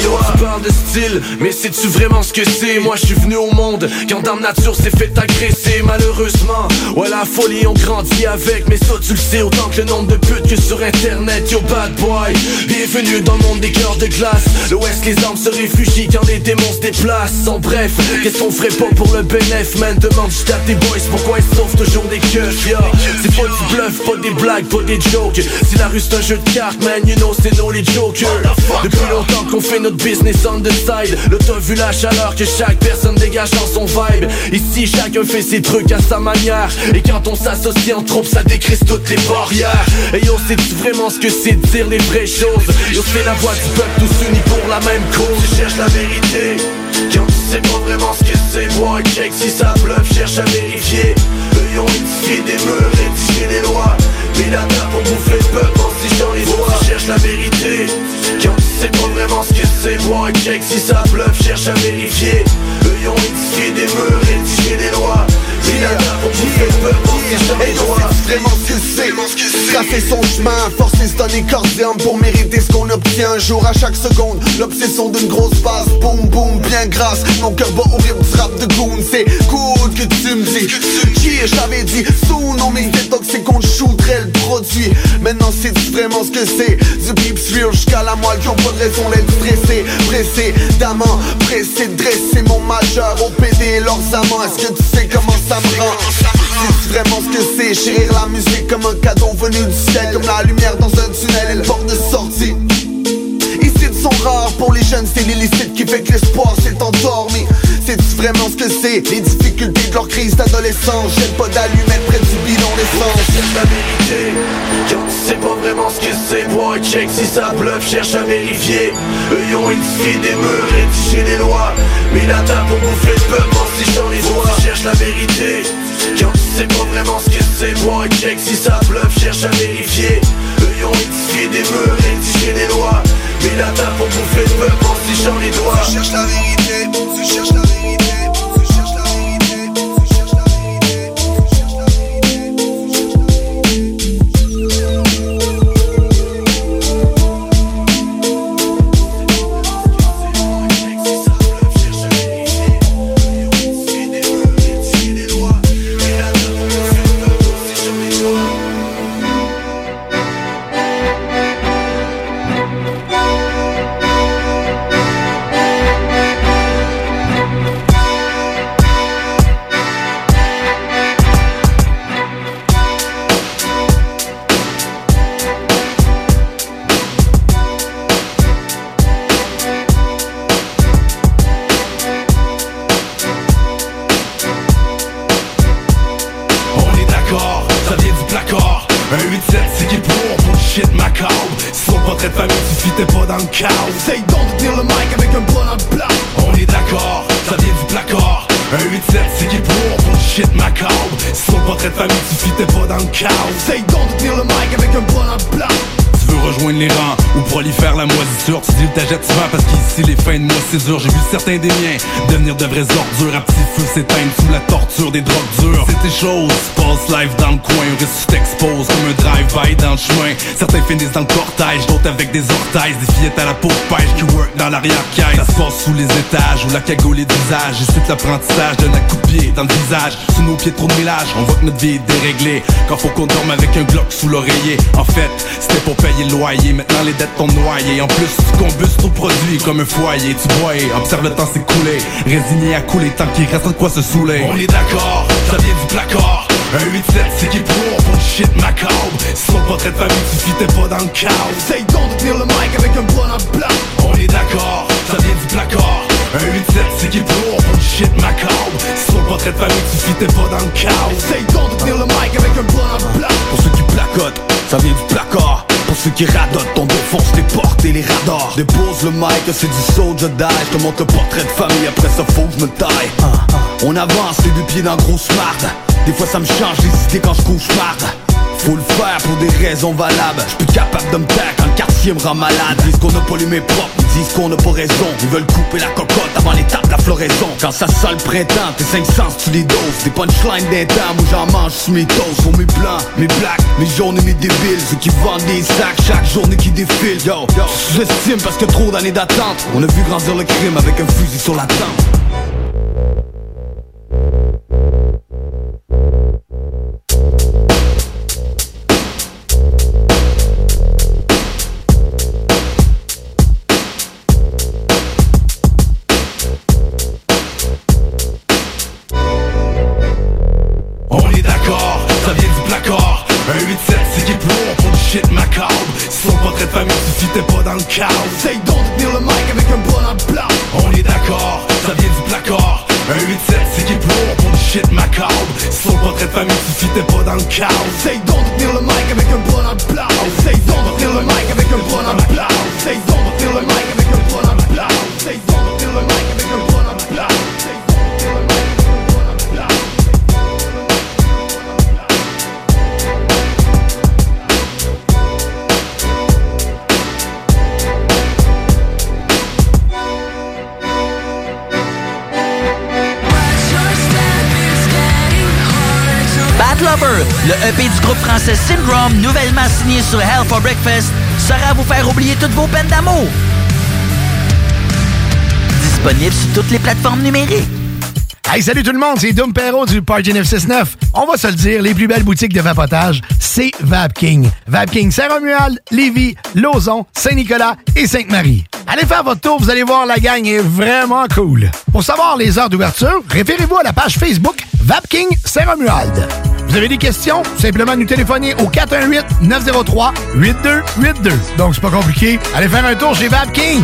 Speaker 9: yo,
Speaker 25: doigts.
Speaker 9: Tu parles de style, mais sais-tu vraiment ce que c'est? Moi je suis venu au monde quand Dame Nature s'est fait agresser. Malheureusement, ouais la folie on grandit avec. Mais ça tu le sais autant que le nombre de putes que sur internet. Yo bad boy, bienvenue dans le monde des cœurs de glace. L'ouest les armes se réfugient quand les démons se déplacent. En bref, qu'est-ce qu'on ferait pas pour le bénéf Man? Demande juste à tes boys pourquoi ils sauvent toujours des keufs Yo, c'est pas du bluff, pas des blagues, pas des jokes. Si la rue c'est un jeu de cartes man, you know c'est nous Depuis longtemps qu'on fait notre business on the side. Là t'as vu la chaleur que chaque personne dégage dans son vibe. Ici chacun fait ses trucs à sa manière. Et quand on s'associe en troupe ça décrisse toutes les barrières. Et yo c'est vraiment ce que c'est de dire les vraies choses. Yo c'est la voix du peuple tous unis pour la même cause.
Speaker 25: Tu cherches la vérité. Quand tu sais pas vraiment ce que c'est Moi check si ça bluffe, cherche à vérifier. Eux ont édifié des murs, rédigé des lois. Mais la table pour bouffer le peuple cherches la vérité. Quand tu sais pas vraiment ce que c'est Moi check si ça bluffe, cherche à vérifier. Eux ils ont édifié des murs, rédigé des lois
Speaker 2: C'est Tracer son chemin, forcer se donner pour mériter ce qu'on obtient. Un jour à chaque seconde L'obsession d'une grosse base, boum boum, bien grasse. Mon cœur bat au rythme du rap de goon. C'est good que tu me dis. Qui est, j'avais dit? Non mais c'était toxique qu'on shooterait le produit. Maintenant c'est vraiment ce que c'est. Du pips real jusqu'à la moelle qui ont pas de raison d'être stressés. Pressés d'amant, pressés de dresser mon majeur Au PD leurs amants. Est-ce que tu sais comment ça C'est vraiment ce que c'est Chérir la musique comme un cadeau venu du ciel. Comme la lumière dans un tunnel et le porte de sortie pour les jeunes C'est l'illicite qui fait que l'espoir s'est endormi C'est vraiment ce que c'est Les difficultés de leur crise d'adolescence. Jette pas d'allumettes près du bidon d'essence.
Speaker 25: Cherche la vérité Quand tu sais pas vraiment ce que c'est Boy check si ça bluffe, cherche à vérifier. Eux ils ont édifié des murs, rédigé des lois. Mais la table pour bouffer le peuple en se léchant les doigts Tu cherches la vérité. Quand sais pas vraiment ce que c'est Boy check si ça bluffe, cherche à vérifier. Eux ont édifié des murs, rédigé des lois. Mais la table pour bouffer le peuple en se léchant les doigts.
Speaker 2: Tu cherches la vérité, tu cherches la vérité
Speaker 9: certains des miens. Devenir de vraies ordures À petit feu s'éteindre finissent dans le cortège, d'autres avec des orteils Des fillettes à la peau pêche qui work dans l'arrière-caisse. Ça se passe sous les étages où la cagoule est d'usage. Et suite l'apprentissage d'un coup de pied dans le visage. Sous nos pieds trop de mélange, on voit que notre vie est déréglée. Quand faut qu'on dorme avec un Glock sous l'oreiller. En fait, c'était pour payer le loyer. Maintenant les dettes t'ont noyé En plus, tu combustes au produit comme un foyer. Tu bois, observe le temps s'écouler. Résigné à couler tant qu'il reste de quoi se saouler. On est d'accord, ça vient du placard un 8-7 c'est qui pour pour shit macabre Si son portrait de famille tu fitais pas dans le chaos. Essaye donc de tenir le mic avec un bonhomme blanc. On est d'accord, ça vient du placard. Un 8-7 c'est qui pour pour shit macabre Si son portrait de famille tu fitais pas dans le chaos. Essaye donc de tenir le mic avec un bonhomme blanc. Pour ceux qui placotent, ça vient du placard. Pour ceux qui radotent, on défonce les portes et les radars. Dépose le mic, c'est du soldier die Je te montre portrait de famille, après ça faut que je me taille. On avance les deux pieds dans gros smart Des fois ça me change les idées quand je cauchemarde. Faut le faire pour des raisons valables. Je plus capable de me taire quand le quartier me rend malade. Ils disent qu'on a pas l'humain propre, ils disent qu'on a pas raison. Ils veulent couper la cocotte avant l'étape de la floraison. Quand ça sent le printemps, tes cinq sens tu les doses. Des punchlines d'un temps, moi j'en mange sous mes toasts. Pour mes blancs, mes blacks, mes jaunes et mes débiles. Ceux qui vendent des sacs chaque journée qui défile Yo, yo, j'estime parce que trop d'années d'attente. On a vu grandir le crime avec un fusil sur la tempe fitais pas dans
Speaker 26: français Syndrome, nouvellement signé sur Hell for Breakfast, sera à vous faire oublier toutes vos peines d'amour. Disponible sur toutes les plateformes numériques.
Speaker 27: Hey, salut tout le monde, c'est Dom Perrault du Party 969. On va se le dire, les plus belles boutiques de vapotage, c'est Vapking. Vapking Saint-Romuald, Lévis, Lauson, Saint-Nicolas et Sainte-Marie. Allez faire votre tour, vous allez voir, la gang est vraiment cool. Pour savoir les heures d'ouverture, référez-vous à la page Facebook Vapking Saint-Romuald. Vous avez des questions? Simplement nous téléphoner au 418-903-8282. Donc, c'est pas compliqué. Allez faire un tour chez Vapking.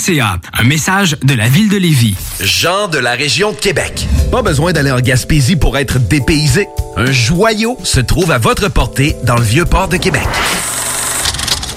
Speaker 16: lévis.ca. Un message de la ville de Lévis.
Speaker 3: Jean de la région de Québec. Pas besoin d'aller en Gaspésie pour être dépaysé. Un joyau se trouve à votre portée dans le vieux port de Québec.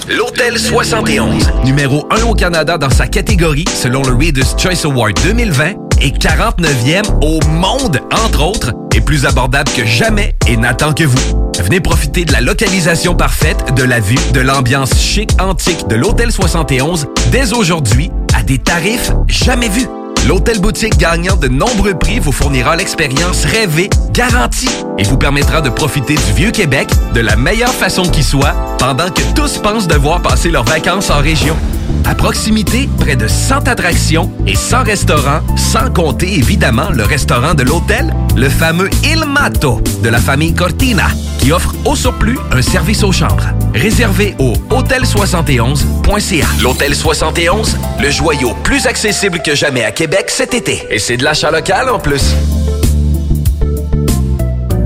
Speaker 3: L'Hôtel 71, numéro 1 au Canada dans sa catégorie selon le Reader's Choice Award 2020 et 49e au monde, entre autres, est plus abordable que jamais et n'attend que vous. Venez profiter de la localisation parfaite, de la vue, de l'ambiance chic antique de l'Hôtel 71 dès aujourd'hui à des tarifs jamais vus. L'hôtel boutique gagnant de nombreux prix vous fournira l'expérience rêvée, garantie, et vous permettra de profiter du vieux Québec de la meilleure façon qui soit, pendant que tous pensent devoir passer leurs vacances en région. À proximité, près de 100 attractions et 100 restaurants, sans compter évidemment le restaurant de l'hôtel, le fameux Il Mato de la famille Cortina, qui offre au surplus un service aux chambres. Réservé au hôtel71.ca. L'Hôtel 71, le joyau plus accessible que jamais à Québec Et c'est de l'achat local en plus.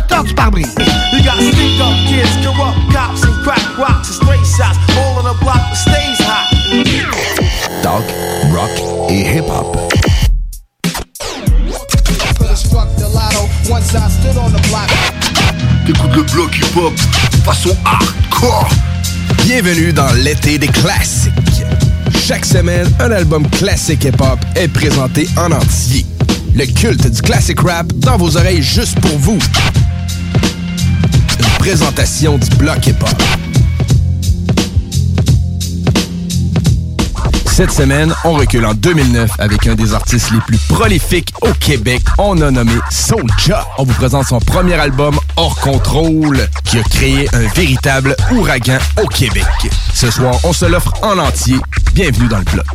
Speaker 17: Docteur du pare-brise.
Speaker 28: You got speak up kids, corrupt cops, and crack rocks and stray shots. All on the block that stays hot.
Speaker 20: Talk, rock et hip-hop.
Speaker 2: T'écoutes le bloc hip-hop façon hardcore.
Speaker 20: Bienvenue dans l'été des classiques. Chaque semaine, un album classique hip-hop est présenté en entier. Le culte du classic rap dans vos oreilles juste pour vous. Présentation du bloc hip-hop. Cette semaine, on recule en 2009 avec un des artistes les plus prolifiques au Québec. On a nommé Soulja. On vous présente son premier album Hors Contrôle qui a créé un véritable ouragan au Québec. Ce soir, on se l'offre en entier. Bienvenue dans le bloc.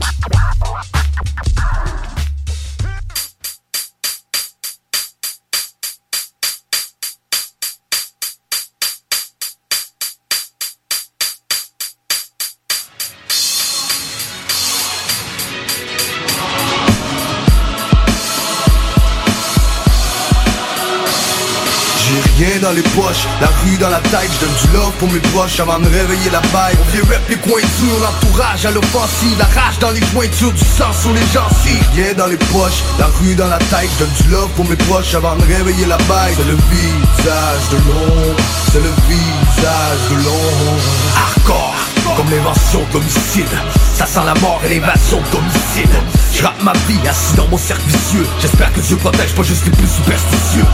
Speaker 5: Les poches, la rue dans la tête, je donne du love pour mes proches avant de réveiller la baille. On vient rap les coins durs, l'entourage à l'offensive, la rage dans les jointures, du sang sur les gencives. Rien dans les poches, la rue dans la tête, je donne du love pour mes proches avant de réveiller la baille. C'est le visage de l'ombre, c'est le visage de l'ombre. Hardcore, comme l'invention d'homicide, ça sent la mort et l'invasion d'homicide. Je rappe ma vie assis dans mon cercle vicieux, j'espère que Dieu protège pas juste les plus superstitieux.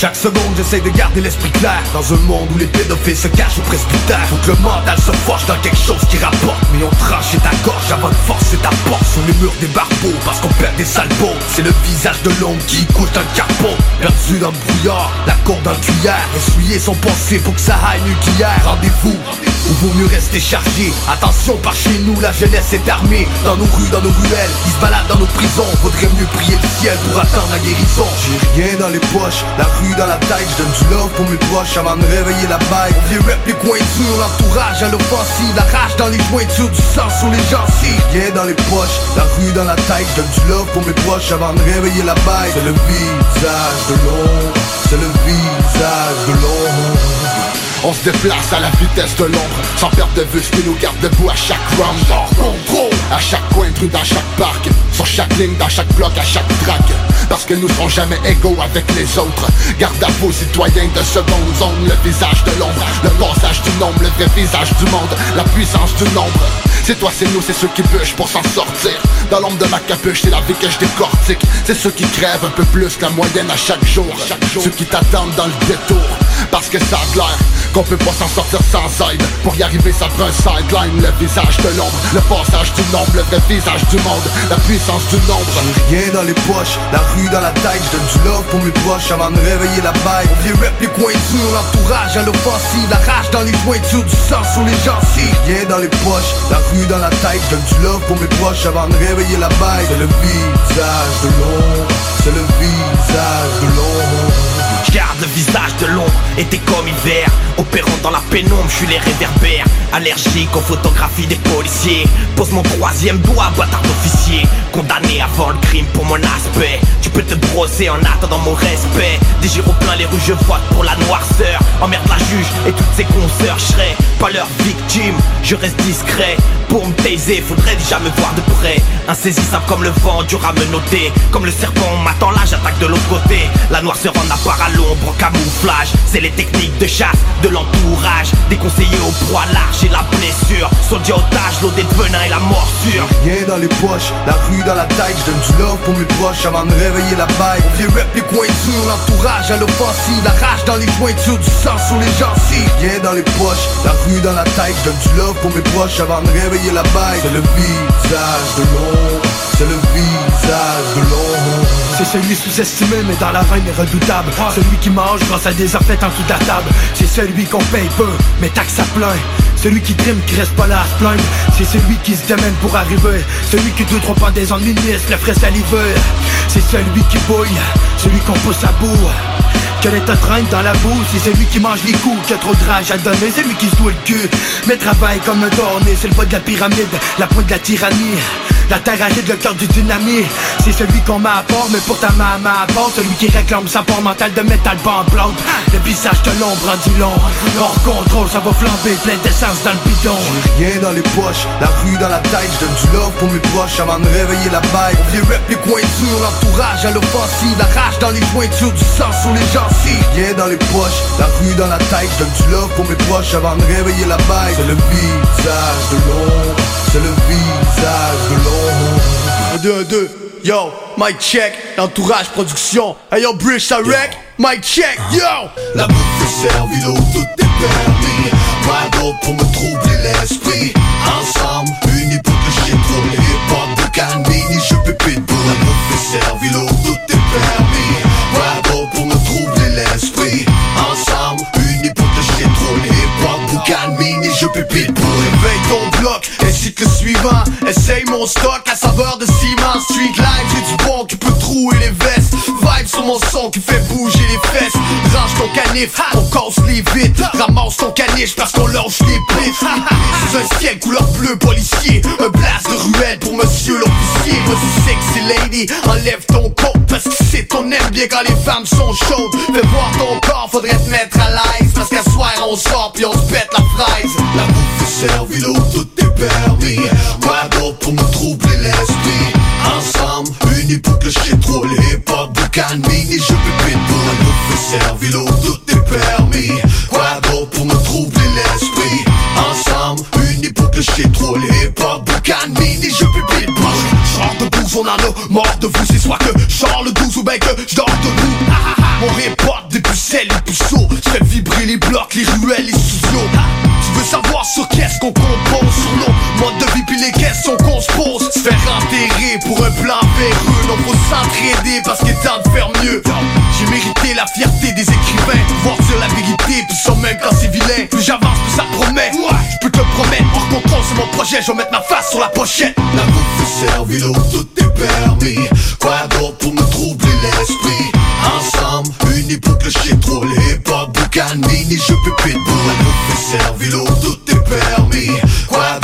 Speaker 5: Chaque seconde j'essaie de garder l'esprit clair. Dans un monde où les pédophiles se cachent au presbytère. Faut que le mental se forge dans quelque chose qui rapporte. Mais on tranche ta gorge avant de forcer ta porte. Sur les murs des barbeaux parce qu'on perd des sales C'est le visage de l'homme qui couche dans le carpon Perdu dans brouillard, la dans le cuillère. Essuyer son pensée pour que ça aille nucléaire. Rendez-vous, ou vaut mieux rester chargé. Attention par chez nous la jeunesse est armée. Dans nos rues, dans nos ruelles, ils se baladent dans nos prisons Vaudrait mieux prier le ciel pour attendre la guérison J'ai rien dans les poches, la rue dans la tête, je donne du love pour mes proches avant de réveiller la baille. On vient rap les coins durs, l'entourage à l'offensive, la rage dans les jointures, du sang sur les gencives. Rien dans les poches, la rue dans la tête, je donne du love pour mes proches avant de réveiller la baille. C'est le visage de l'ombre, c'est le visage de l'ombre.
Speaker 2: On se déplace à la vitesse de l'ombre Sans perdre de vue ce qui nous garde debout à chaque round À chaque coin de rue, dans chaque parc Sur chaque ligne, dans chaque bloc, à chaque track. Parce que nous serons jamais égaux avec les autres. Garde à vos citoyens de seconde zone Le visage de l'ombre, le passage du nombre Le vrai visage du monde, la puissance du nombre. C'est toi, c'est nous, c'est ceux qui bûchent pour s'en sortir. Dans l'ombre de ma capuche, c'est la vie que je décortique. C'est ceux qui crèvent un peu plus que la moyenne à chaque jour. Ceux qui t'attendent dans le détour. Parce que ça a l'air qu'on peut pas s'en sortir sans aide Pour y arriver ça prend un sideline. Le visage de l'ombre, le passage du nombre Le vrai visage du monde, la puissance du nombre.
Speaker 4: J'ai rien dans les poches, la rue dans la tête Je donne du love pour mes proches avant de réveiller la bête.
Speaker 5: On vient les cointures, l'entourage à l'offensive La rage dans les jointures, du sang sur les gencives.
Speaker 4: Rien dans les poches, la rue dans la tête Je donne du love pour mes proches avant de réveiller la bête. C'est le visage de l'ombre, c'est le visage de l'ombre
Speaker 29: je le visage de l'ombre, été comme hiver. Opérant dans la pénombre, je suis les réverbères. Allergique aux photographies des policiers. Pose mon troisième doigt, bâtard d'officier. Condamné avant le crime pour mon aspect. Tu peux te brosser en attendant mon respect. Des gyros plein les rues, je vote pour la noirceur. Emmerde la juge et toutes ses consoeurs Je pas leur victime, je reste discret Pour me taiser, faudrait déjà me voir de près. Insaisissable comme le vent, dur à me noter. Comme le serpent, on m'attend là, j'attaque de l'autre côté. La noirceur en apparaît à l'ombre, camouflage. C'est les techniques de chasse, de l'entourage. Déconseillé au poids large et la blessure. Soldier otage, l'odé de venin et la morsure.
Speaker 4: Rien dans les poches, la rue dans la tête Je donne du love pour mes proches avant de réveiller la bête
Speaker 5: On vient les cointures, l'entourage à l'offensive. La rage dans les jointures, du sang sur les gencives.
Speaker 4: Rien dans les poches, la rue dans la tête. Je donne du love pour mes proches avant de réveiller la bête. C'est le visage de l'ombre, c'est le visage de l'ombre
Speaker 5: c'est celui sous-estimé mais dans la veine est redoutable. Celui qui mange grâce à des affaires en dessous de la table. C'est celui qu'on paye peu mais taxe à plein. Celui qui trime, qui reste pas là à se plaindre. C'est celui qui se démène pour arriver. Celui qui deux trop pas des ennuis le frais saliveux C'est celui qui bouille, celui qu'on pousse à bout que les traîne dans la boue, c'est celui qui mange les coups, qui a trop de rage à donner, c'est lui qui se doit le cul, mais travaille comme un tourné, c'est le bas de la pyramide, la pointe de la tyrannie. La terre agite le cœur du dynamique C'est celui qu'on m'a mais pour ta maman à part. Celui qui réclame sa part mentale de métal bande blanc Le visage de l'ombre en dit long. Hors contrôle, ça va flamber, plein d'essence dans le bidon.
Speaker 4: Rien dans les poches, la rue dans la tête Je donne du love pour mes proches avant de réveiller la bête.
Speaker 5: On vient rap les cointures, l'entourage à l'offensive. La rage dans les jointures, du sang sur les gencives.
Speaker 4: Rien dans les poches, la rue dans la tête Je donne du love pour mes proches avant de réveiller la bête. C'est le visage de l'ombre, c'est le visage de l'ombre
Speaker 5: 1, 2, 1, 2, yo, mic check, l'entourage production. Hey yo, Bridge, ça wreck, mic check, yo!
Speaker 4: La bouffe est servie, l'eau, tout est permis. Pas d'autre pour me troubler l'esprit. Ensemble, unis pour que j'ai les hip-hop de Canmini, je peux pitbull. La bouffe est servie, l'eau, tout est permis. Pas Peux pitbull.
Speaker 5: Réveille ton bloc, incite le suivant. Essaye mon stock à saveur de ciment. Street life, j'ai du bon qui peut trouer les vestes. Vibe sur mon son qui fait bouger les fesses. Range ton canif, on casse les vitres. Ramasse ton caniche parce qu'on lance les plis. Sous un ciel couleur bleu policier. Un blast de ruelle pour monsieur l'officier. Vas-y sexy lady, enlève ton coat parce que c'est ton aime bien quand les femmes sont chaudes. Fais voir ton corps, faudrait te mettre à l'aise parce qu'à soir on sort puis on se pète la fraise.
Speaker 4: La bouffe est servie, l'eau, tout est permis. Quoi d'autre pour me troubler l'esprit? Ensemble, unis pour que j'ai trop les hip-hop Boucan mini, je peux pitbull La bouffe est servie, l'eau, tout est permis. Quoi d'autre pour me troubler l'esprit? Ensemble, unis pour que j'ai trop les hip-hop Boucan mini, je peux pitbull
Speaker 5: Genre de bouse, on en a mort de vous C'est soit que genre le 12 ou ben que j'dors debout Mon hip-hop des pucelles, les puceaux J'fais vibrer les blocs, les ruelles, les studios Tu veux savoir sur qu'est-ce qu'on compose Sur nos modes de vie puis les qu'on se pose. Se faire enterrer pour un plan véreux. Non faut s'entraider parce qu'il est temps de faire mieux. J'ai mérité la fierté des écrivains. Voir dire la vérité puis sans même quand c'est vilain Plus j'avance plus ça promet. Je peux te le promettre Hors contrôle c'est mon projet Je vais mettre ma face sur la pochette.
Speaker 4: La bouffe est l'eau, tout est permis. Quoi d'autre pour me troubler l'esprit? Ensemble, unis pour que j'ai trop les hip-hop Boucan mini, je peux pitbull La bouffe est l'eau, tout est permis. Quoi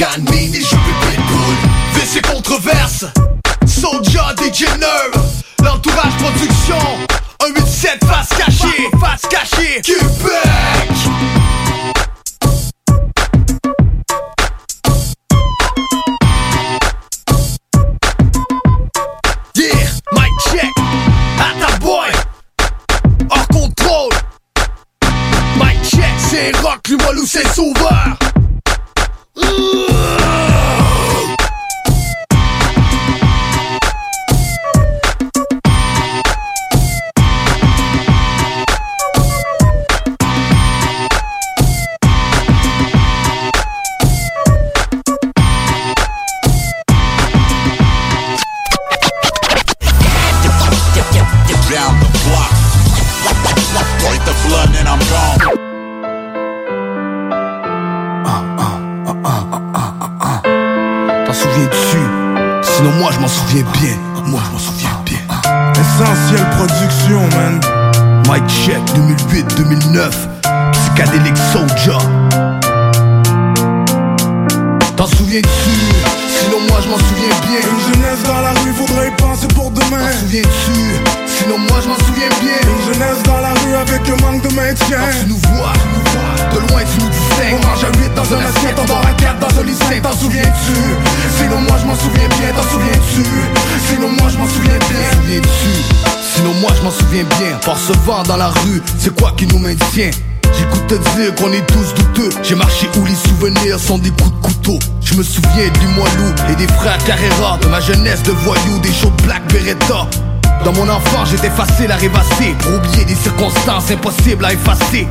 Speaker 4: hip-hop Boucan
Speaker 30: dans la rue,
Speaker 4: c'est quoi qui nous maintient? J'écoute te dire qu'on est tous douteux. J'ai marché où les souvenirs sont des coups de couteau. Je me souviens du Moilou et des frères Carrera De ma jeunesse de voyous, des shows Black Beretta. Dans mon enfant j'étais facile à rêvasser Pour oublier des circonstances impossibles à effacer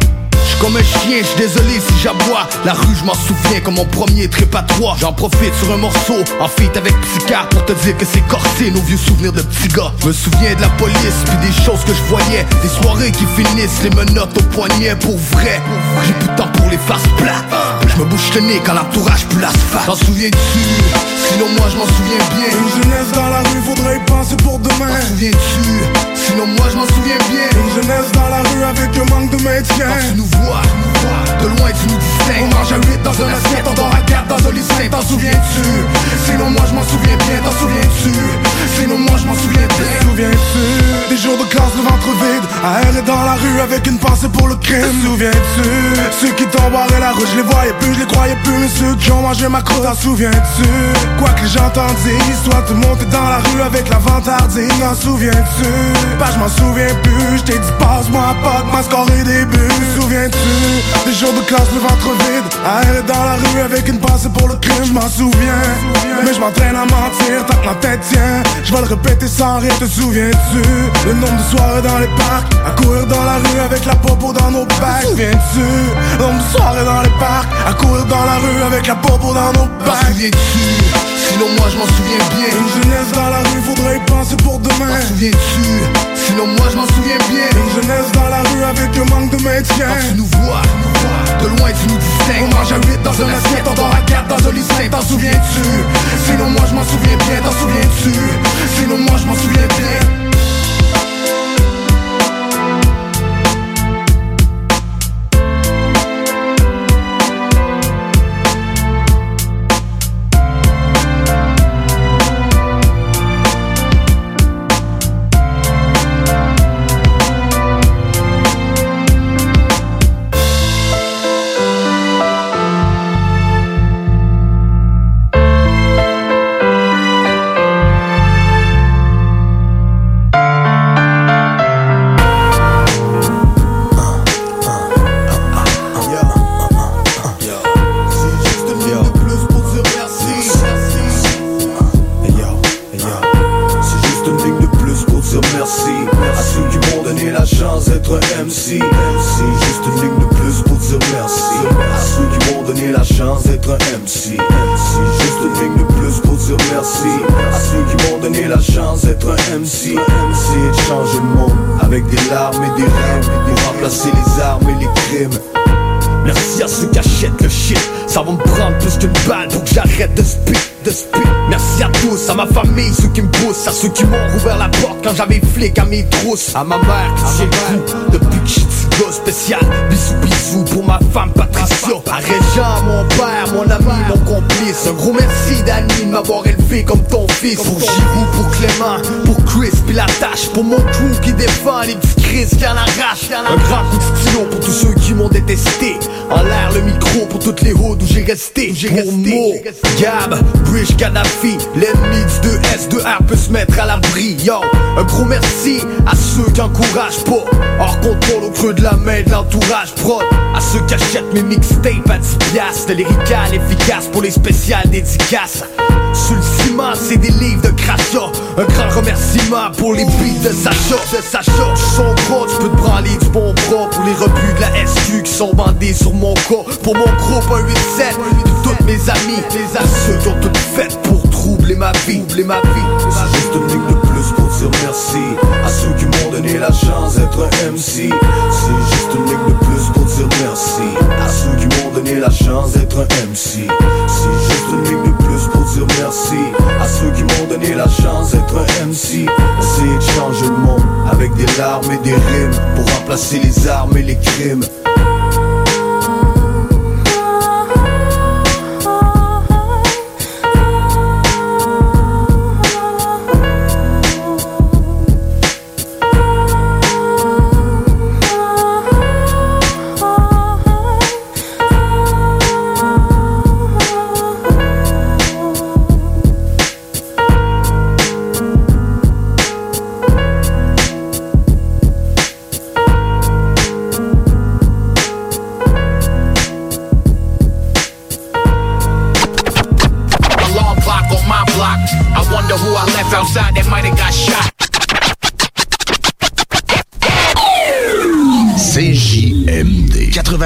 Speaker 4: comme un chien, j'suis désolé si j'aboie. La rue je m'en souviens comme mon premier trépatoire J'en profite sur un morceau en feat avec Psychiatre Pour te dire que c'est corsé nos vieux souvenirs de petits gars. Je me souviens de la police puis des choses que je voyais. Des soirées qui finissent les menottes au poignet pour vrai. J'ai plus de temps pour les faces plates. Je me bouche le nez quand l'entourage plus l'asphalte. T'en souviens-tu? Sinon moi je m'en souviens bien.
Speaker 30: Une jeunesse dans la rue, faudrait y penser pour demain.
Speaker 4: T'en souviens-tu? Sinon moi je m'en souviens bien.
Speaker 30: Une jeunesse dans la rue avec un manque de maintien.
Speaker 4: Quand tu nous vois, de loin tu nous distingues. On mange à 8 dans un assiette, on dort à 4 dans un lycée. T'en souviens-tu? Sinon moi je m'en souviens bien, t'en souviens-tu? Sinon moi je m'en souviens bien.
Speaker 30: Souviens-tu Des jours de classe, le ventre vide? À errer dans la rue avec une pensée pour le crime. Souviens-tu? Ceux qui barré la rue, je les voyais plus, je les croyais plus. Mais ceux qui ont mangé ma croûte, t'en souviens-tu? Quoi que les gens t'en disent, toi tu montais dans la rue avec la vantardise T'en souviens-tu? Bah je m'en souviens plus, je t'ai dit passe-moi pas ma scoré des buts Souviens-tu Des jours de classe, le ventre vide? À errer dans la rue avec une pensée pour le crime Je m'en souviens. Mais je m'entraîne à mentir tant que ma tête tient. Je vais le répéter sans rire, te souviens-tu? Le nombre de soirées dans les parcs À courir dans la rue avec la popo dans nos bacs. Souviens-tu? Le nombre de soirées dans les parcs À courir dans la rue avec la popo dans nos
Speaker 4: T'en
Speaker 30: bacs.
Speaker 4: souviens-tu? Sinon moi je m'en souviens bien.
Speaker 30: Une jeunesse dans la rue, faudrait y penser pour demain.
Speaker 4: T'en souviens-tu? Sinon moi je m'en souviens bien.
Speaker 30: Une jeunesse dans la rue avec un manque de maintien.
Speaker 4: Quand tu nous vois, de loin tu nous distingues On mange à 8 dans un assiette, on dort à 4 dans un lycée. T'en souviens-tu? Sinon moi je m'en souviens bien, t'en souviens-tu? Sinon moi je m'en souviens bien
Speaker 5: flic à ma mère qui coup depuis que j'suis petit gars spécial Bisous bisous pour ma femme Patricia. Régent, mon père, mon ami, mon complice. Un gros merci Danny de m'avoir élevé comme ton fils. Pour Giroud, pour Clément, pour Chris puis la tâche. Pour mon crew qui défend les petits Chris qui en arrachent. Un grand coup de stylo pour tous ceux qui m'ont détesté En l'air le micro pour toutes les hoods où j'ai resté. Pour Mo, Gab, Bridge, Gaddafi L'ennemi du 2S, 2R peut se mettre à l'abri. Yo, un gros merci à ceux qui encouragent pas. Hors contrôle au creux de la main de l'entourage. Prod À ceux qui achètent mes mixtapes à 10 piastres. Lyrical efficace pour les spéciales dédicaces. Sur le ciment, c'est des livres de crachat Un grand remerciement pour les beats de Sacha. De Sacha, tu peux te branler du bon bras Pour les rebuts de la SQ qui sont bandés sur mon corps. Pour mon groupe 187, pour toutes mes amis Les ceux qui ont tout fait pour troubler ma vie.
Speaker 31: C'est juste une ligne de plus pour dire merci À ceux qui m'ont donné la chance d'être MC C'est juste une ligne de plus pour merci à ceux qui m'ont donné la chance d'être un MC. C'est juste une ligne plus pour dire merci à ceux qui m'ont donné
Speaker 5: la chance d'être un MC. Essayez
Speaker 32: de changer le monde avec des larmes et des rimes pour remplacer les armes et les
Speaker 33: crimes.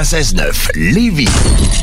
Speaker 33: 96.9 Lévis.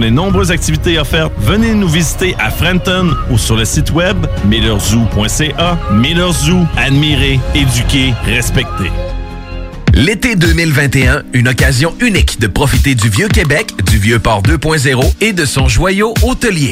Speaker 34: les nombreuses activités offertes, venez nous visiter à Frenton ou sur le site web millerzoo.ca. Miller Zoo, admirer, éduquer, respecter.
Speaker 35: L'été 2021, une occasion unique de profiter du Vieux Québec, du Vieux Port 2.0 et de son joyau hôtelier.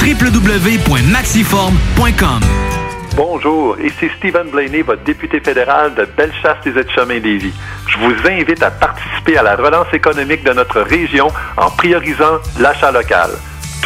Speaker 16: www.maxiform.com
Speaker 13: Bonjour, ici Stephen Blaney, votre député fédéral de Bellechasse des Aides-Chemins Lévis. Je vous invite à participer à la relance économique de notre région en priorisant l'achat local.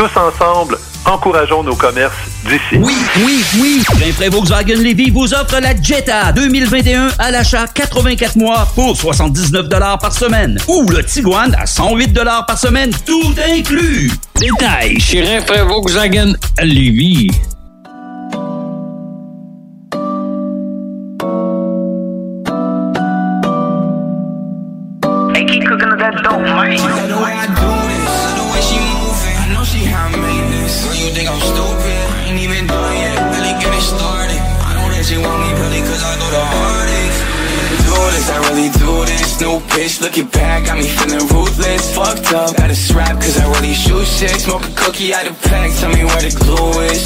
Speaker 13: Tous ensemble, encourageons nos commerces d'ici.
Speaker 22: Oui, oui, oui! Rainfray Volkswagen Lévy vous offre la Jetta 2021 à l'achat 84 mois pour 79 par semaine. Ou le Tiguan à 108 par semaine, tout inclus.
Speaker 36: Détail chez Rainfray Volkswagen Lévis.
Speaker 37: They keep cooking up that dope, man. Think I'm stupid? I ain't even done yet, barely getting started. I know that she want me really cause I go the hardest. Do this, I really do this. New bitch, looking back, got me feeling ruthless. Fucked up, got a strap cause I really shoot shit. Smoke a cookie out the pack, tell me where the glue is.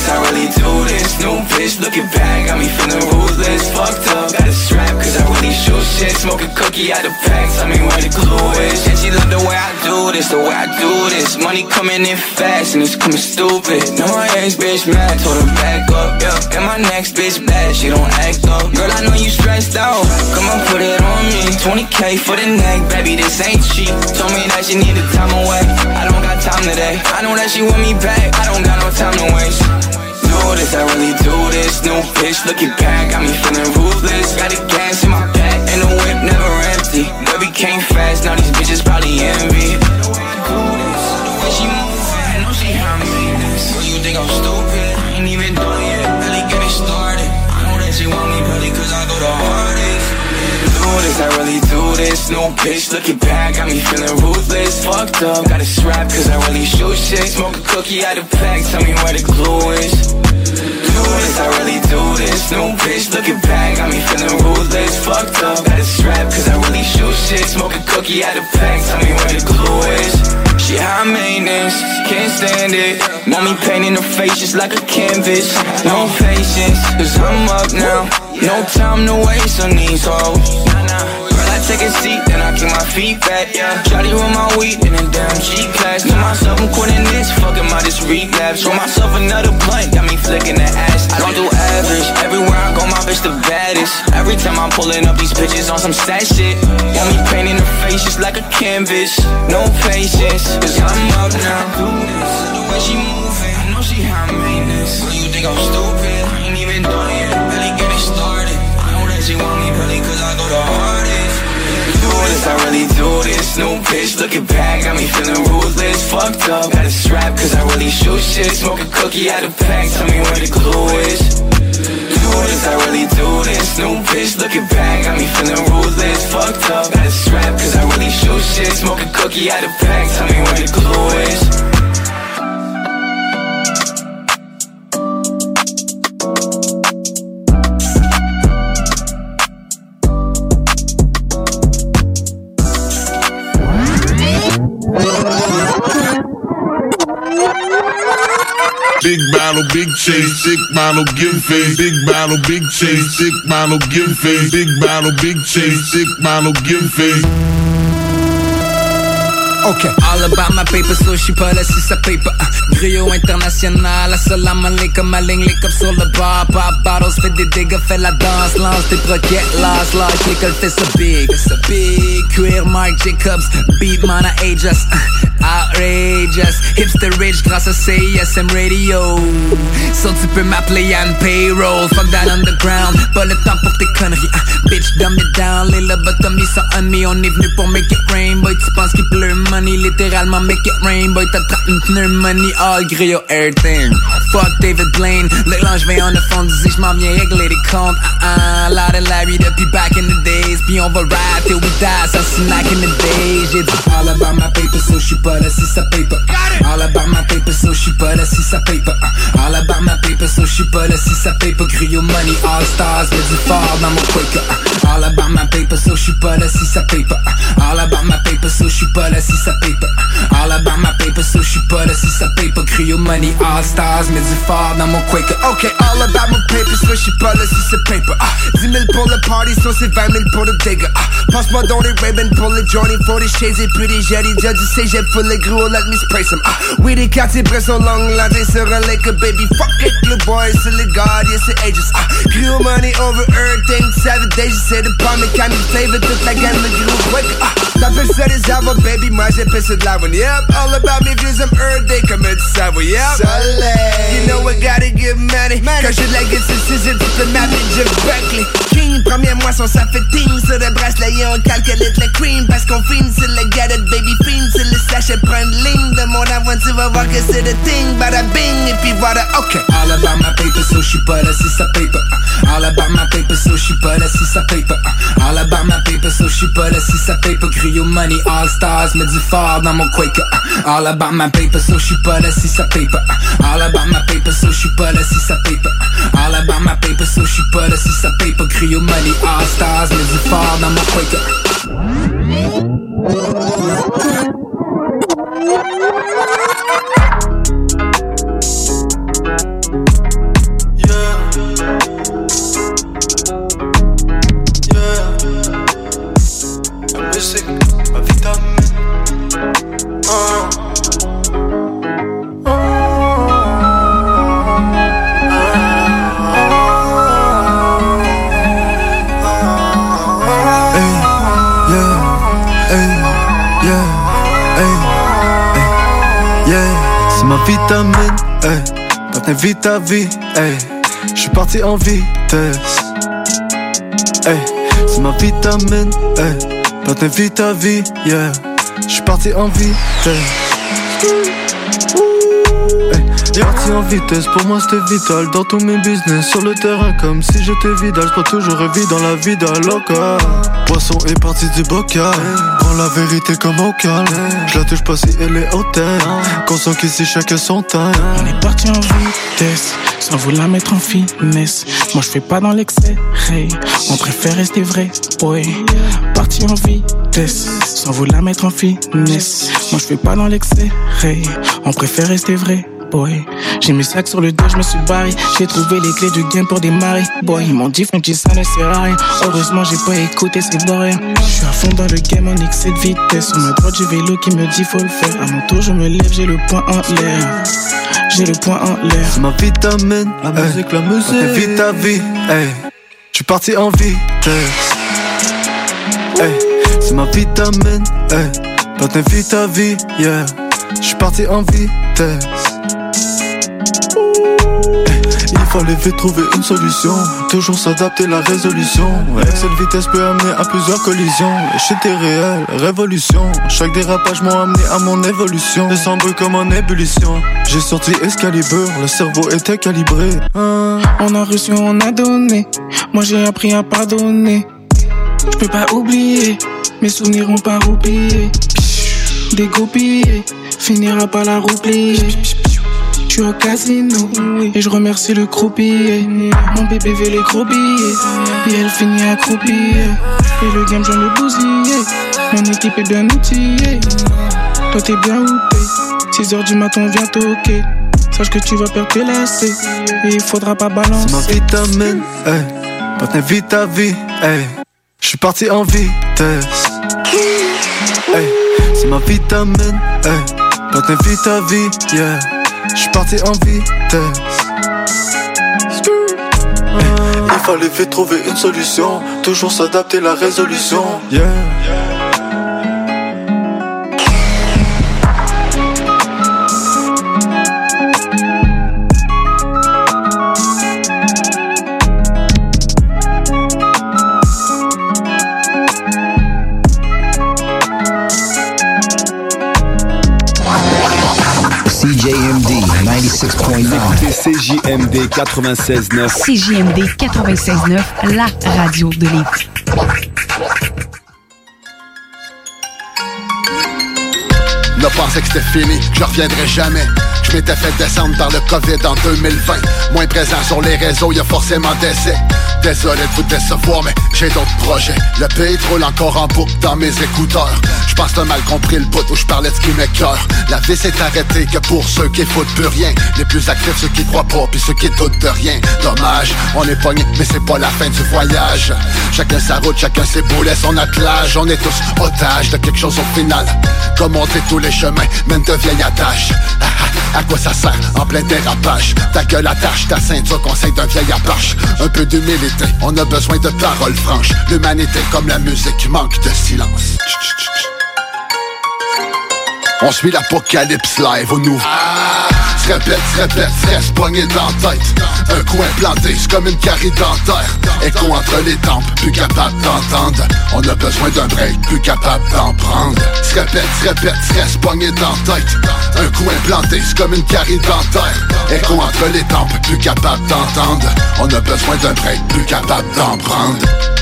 Speaker 37: This, I really do this. New bitch, looking back, got me feeling ruthless. Fucked up, got a strap cause I really shoot shit. Smoke a cookie out the pack, tell me where the glue is. And she love the way I do this, the way I do this. Money coming in fast and it's coming stupid. Now my ex bitch mad, told her back up, yeah. And my next bitch bad, she don't act up. Girl, I know you stressed out, come on put it on me. 20k for the neck, baby, this ain't cheap. Told me that she needed time away. I don't got time today. I know that she want me back, I don't got no time to waste. Do this, I really do this. New bitch, looking back, got me feeling ruthless. Got the gas in my back, and the whip never empty. Baby came fast, now these bitches probably envy. The way she move, I know she how me this. Girl, you think I'm stupid? I ain't even done yet, barely getting started. I know that she want me, probably cause I go the hardest. Do this, I really do New bitch, looking back, got me feeling ruthless. Fucked up, got a strap, cause I really shoot shit. Smoke a cookie out the pack, tell me where the glue is. Do this, I really do this. New bitch, looking back, got me feeling ruthless. Fucked up, got a strap, cause I really shoot shit. Smoke a cookie out the pack, tell me where the glue is. She high maintenance, can't stand it. Mommy painting her face just like a canvas. No patience, cause I'm up now. No time to waste on these hoes. Take a seat, then I kick my feet back, yeah. Shawty with my weed in a damn G class. Know myself, I'm quitting this, fucking my this relapse. Roll myself another blunt, got me flicking the ass. I don't do average, everywhere I go, my bitch the baddest. Every time I'm pulling up these bitches on some sad shit. Want me painting her face just like a canvas. No patience, cause I'm up now. The way she moving, I know she high maintenance. Girl, you think I'm stupid? I ain't even done yet, barely getting started. I know that she want me, probably cause I go the hardest. This, I really do this. New bitch, looking back, got me feeling ruthless. Fucked up, got a strap, cause I really shoot shit. Smoke a cookie out the pack, tell me where the glue is. Do this, I really do this. New bitch, looking back, got me feeling ruthless. Fucked up, got a strap, cause I really shoot shit. Smoke a cookie out the pack, tell me where the glue is.
Speaker 38: Big bottle, big chase, sick bottle, give face. Big bottle, big chase, sick bottle, give face. Big bottle, big chase, sick bottle, give face.
Speaker 39: Ok. All about my paper, so j'suis pas là si ça paye pas. Griot international, assalamu alaikum, ma ligne, les cups sur le bar. Pop bottles, fait des dégâts, fait la danse, lance des broquettes, lâche, lâche, l'école fait ça big, ça big. Queer Mark Jacobs, beat man, I age us. Outrageous, hipster rich grâce à CISM Radio. So tu peux m'appeler Yann Payroll, fuck that underground, pas le temps pour tes conneries. ah. bitch, dumb it down, les lobotomies sont on me, on est venu pour make it rain, boy. Tu penses qu'il pleut money, littéralement make it rain, boy. T'attrapes une pneumonie, all griot everything. Fuck David Blaine, le linge vient en fond, dis j'm'en viens régler des comptes. Ah ah, Loud and Larry depuis back in the days, puis on va ride till we die, ça snack in the days. J'ai dit all about my paper, so j'suis pas là si ça paye pas. All about my paper, so j'suis pas là si ça paye pas. All about my paper, so j'suis pas là si ça paye pas. Griot money, all stars, mais du fort dans mon quaker. All about my paper, so j'suis pas là si ça paye pas. All about my paper, so j'suis pas là si pas. All about my paper, so j'suis pas là si ça paper. Griot money, all stars, mais du fort dans mon quaker.
Speaker 40: Ok, all about my paper, so j'suis pas là si c'est paper. Ah, 10 000 pour le party, so c'est 20 000 pour le dégât. Ah, passe-moi dans les Ray-Ban pour les Johnny, pour les shades et puis les jetties. Déjà du cégep pour les gros, let me spray some. Ah, oui, les quartiers près sont longs, là, t'es sur un lake, baby. Fuck it, le boy, c'est gars, yeah, c'est ages. Ah, Creole money over everything, seven days, j'essaie de pas mes cannes, flavor, toute la gamme, le gros quick. Ah, t'appelles ça des avos, baby, moi de la one. Yep, all about me views, I'm comme un savoie, yep. Soleil. You know I gotta get money. Quand j'ai de la gueule, c'est tu peux m'appeler Jeff Buckley. King, premier moisson, ça fait ting. Sur le bracelet, et on calcule le cream. Parce qu'on filme, c'est le gadget, baby fin. C'est le sachet, prends une ligne de mon avant, tu vas voir que c'est le thing. Bada bing, et puis voilà, ok.
Speaker 39: All about my paper, so pas là si ça paye pas. All about my paper, so pas là si ça paye pas. All about my paper, so là si ça paye pas. Griot money, all stars, mets du fort dans mon quaker. All about my paper, so j'suis pas là si ça. All about my paper, so j'suis pas là si ça. All about my paper, so j'suis pas là si ça paye pas. Money, all stars, mets du fort dans mon quaker.
Speaker 41: Vitamine, hey. Maintenant vite ta vie, hey. Je suis parti en vitesse, hey. C'est ma vitamine, hey. Maintenant vite ta vie, yeah. Je suis parti en vitesse. Hey, parti en vitesse, pour moi c'était vital Dans tous mes business, sur le terrain comme si j'étais vidal Je toujours vie dans la vie loca Poisson est parti du bocal Prends la vérité comme au calme Je la touche pas si elle est hautaine Conscient qu'ici chacun son
Speaker 42: On est parti en vitesse sans la mettre en finesse. Moi je fais pas dans l'excès, hey. on préfère rester vrai, boy. Parti en vitesse, sans la mettre en finesse. Moi je fais pas dans l'excès, hey. on préfère rester vrai, boy. J'ai mes sacs sur le dos, je me suis barré. J'ai trouvé les clés du game pour démarrer. Boy, ils m'ont dit, dit ça ne sert à rien. Heureusement, j'ai pas écouté, c'est de rien. Je suis à fond dans le game en excès de vitesse. Sur ma droite, j'ai vélo qui me dit, faut le faire. À mon tour, je me lève, j'ai le poing en l'air. J'ai le poing en l'air.
Speaker 41: C'est ma vitamine, la musique, la musique. Vite ta vie, hey. J'suis parti en vitesse. Hey. C'est ma vitamine, hey. Maintenant vite ta vie, yeah. J'suis parti en vitesse. Fallait vite trouver une solution. Toujours s'adapter la résolution. Cette vitesse peut amener à plusieurs collisions. J'étais réel, révolution. Chaque dérapage m'a amené à mon évolution. Descendre comme en ébullition. J'ai sorti Excalibur, le cerveau était calibré.
Speaker 42: On a reçu, on a donné. Moi j'ai appris à pardonner. Je peux pas oublier, mes souvenirs ont pas oublié. Dégoupillé, finira par la roublier. Je suis au casino et je remercie le croupier. Mon bébé veut les gros billets et elle finit accroupie. Et le game, j'en le bousiller. Mon équipe est bien outillée. Toi, t'es bien houpé. 6 heures du matin, on vient toquer. Sache que tu vas perdre tes lacets et il faudra pas balancer.
Speaker 41: C'est ma vitamine, hey. Maintenant vite ta vie, hey. Je suis parti en vitesse. C'est ma vitamine, hey. Maintenant vite ta vie, yeah. J'suis parti en vitesse. Il fallait vite trouver une solution. Toujours s'adapter la résolution. Yeah.
Speaker 43: 96.9.
Speaker 44: CJMD 96.9, la radio de Lévis.
Speaker 2: Ne pensait que c'était fini, que je reviendrai jamais. Je m'étais fait descendre par le COVID en 2020. Moins présent sur les réseaux, y a forcément décès. Désolé de vous décevoir, mais j'ai d'autres projets. Le pays roule encore en boucle dans mes écouteurs. Je pense mal compris le bout où je parlais de ce qui m'écœure. La vie s'est arrêtée que pour ceux qui foutent plus rien. Les plus actifs, ceux qui croient pas, puis ceux qui doutent de rien. Dommage, on est pogné, mais c'est pas la fin du voyage. Chacun sa route, chacun ses boulets, son attelage. On est tous otages de quelque chose au final. Comme on dit tous les chemins, même de vieilles attaches. Ah, à quoi ça sert? En plein dérapage Ta gueule attache, ta ceinture, conseil d'un vieil apache. Un peu d'humilité on a besoin de paroles franches. L'humanité comme la musique manque de silence. On suit l'apocalypse live au nouveau. Répète, se répète, reste pogné dans la tête. Un coin planté, c'est comme une carie dentaire Écho entre les tempes, plus capable d'entendre. On a besoin d'un break, plus capable d'en prendre. Se répète, se reste pogné dans la tête. Un coin planté, c'est comme une carie dentaire Écho entre les tempes, plus capable d'entendre On a besoin d'un break, plus capable d'en prendre.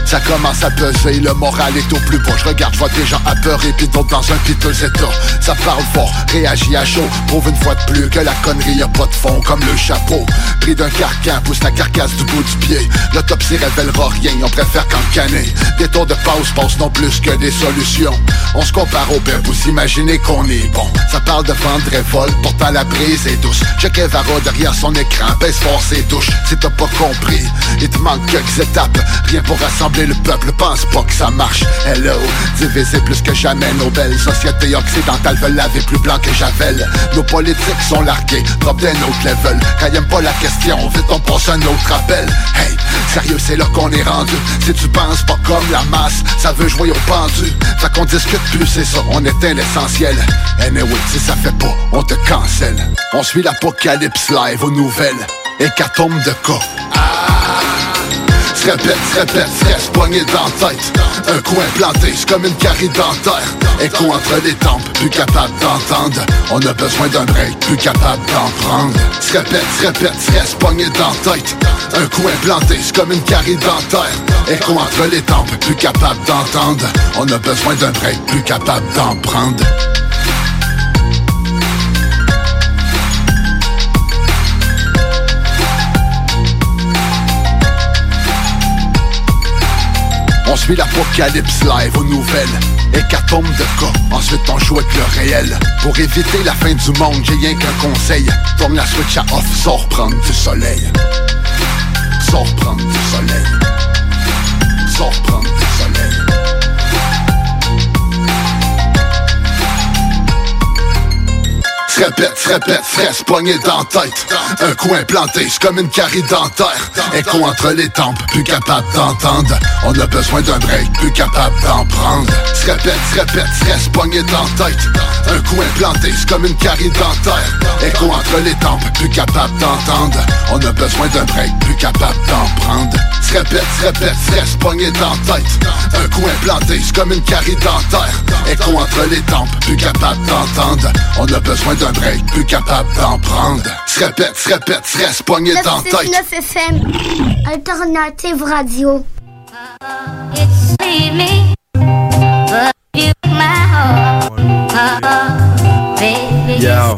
Speaker 2: Ça commence à peser, le moral est au plus bas Je regarde, je vois des gens apeurés, puis d'autres dans un piteux état. Ça parle fort, réagit à chaud. Prouve une fois de plus que la connerie a pas de fond Comme le chapeau, pris d'un carcan Pousse la carcasse du bout du pied. L'autopsie révélera rien, on préfère canner Des tours de pause-pause non plus que des solutions. On se compare au père, vous imaginez qu'on est bon. Ça parle de vendre révolte, pourtant la brise est douce. Check Evaro derrière son écran, baisse fort ses touches Si t'as pas compris, il te manque quelques étapes Rien pour rassembler le peuple, pense pas que ça marche. Hello, diviser plus que jamais nos belles sociétés occidentales veulent laver plus blanc que Javel. Nos politiques sont largués, drop d'un autre level. Quand y'aiment pas la question, vite on passe un autre appel. Hey, sérieux, c'est là qu'on est rendu. Si tu penses pas comme la masse, ça veut jouer au pendu. Fait qu'on discute plus, c'est ça, on éteint l'essentiel. Anyway, si ça fait pas, on te cancelle. On suit l'apocalypse live aux nouvelles. Hécatombe de cas. Se répète, se répète, stress poigné dans la tête. Un coin planté, c'est comme une carie dentaire. Écho entre les tempes, plus capable d'entendre. On a besoin d'un break, plus capable d'en prendre. Se répète, se répète, stress poigné dans la tête. Un coin planté, c'est comme une carie dentaire. Écho entre les tempes, plus capable d'entendre. On a besoin d'un break, plus capable d'en prendre suit l'apocalypse live aux nouvelles Hécatombe de cas, ensuite on joue avec le réel. Pour éviter la fin du monde, j'ai rien qu'un conseil. Tourne la switch à off, sors prendre du soleil. Sors prendre du soleil. Sors prendre du soleil Se répète, se répète, stress poigné dans tête. Un coin planté, c'est comme une carie dentaire. Écho entre les tempes, plus capable d'entendre. On a besoin d'un break, plus capable d'en prendre. Se répète, se répète, stress poigné dans tête. Un coin planté, c'est comme une carie dentaire. Écho entre les tempes, plus capable d'entendre. On a besoin d'un break, plus capable d'en prendre. Se répète, se répète, stress poigné dans tête. Un coin planté, c'est comme une carie dentaire. Écho entre les tempes, plus capable d'entendre. On a besoin d'un break, plus capable d'en prendre Se répète, se répète, stress poigné dans la tête
Speaker 45: 9 FM, Alternative Radio.
Speaker 9: Yo.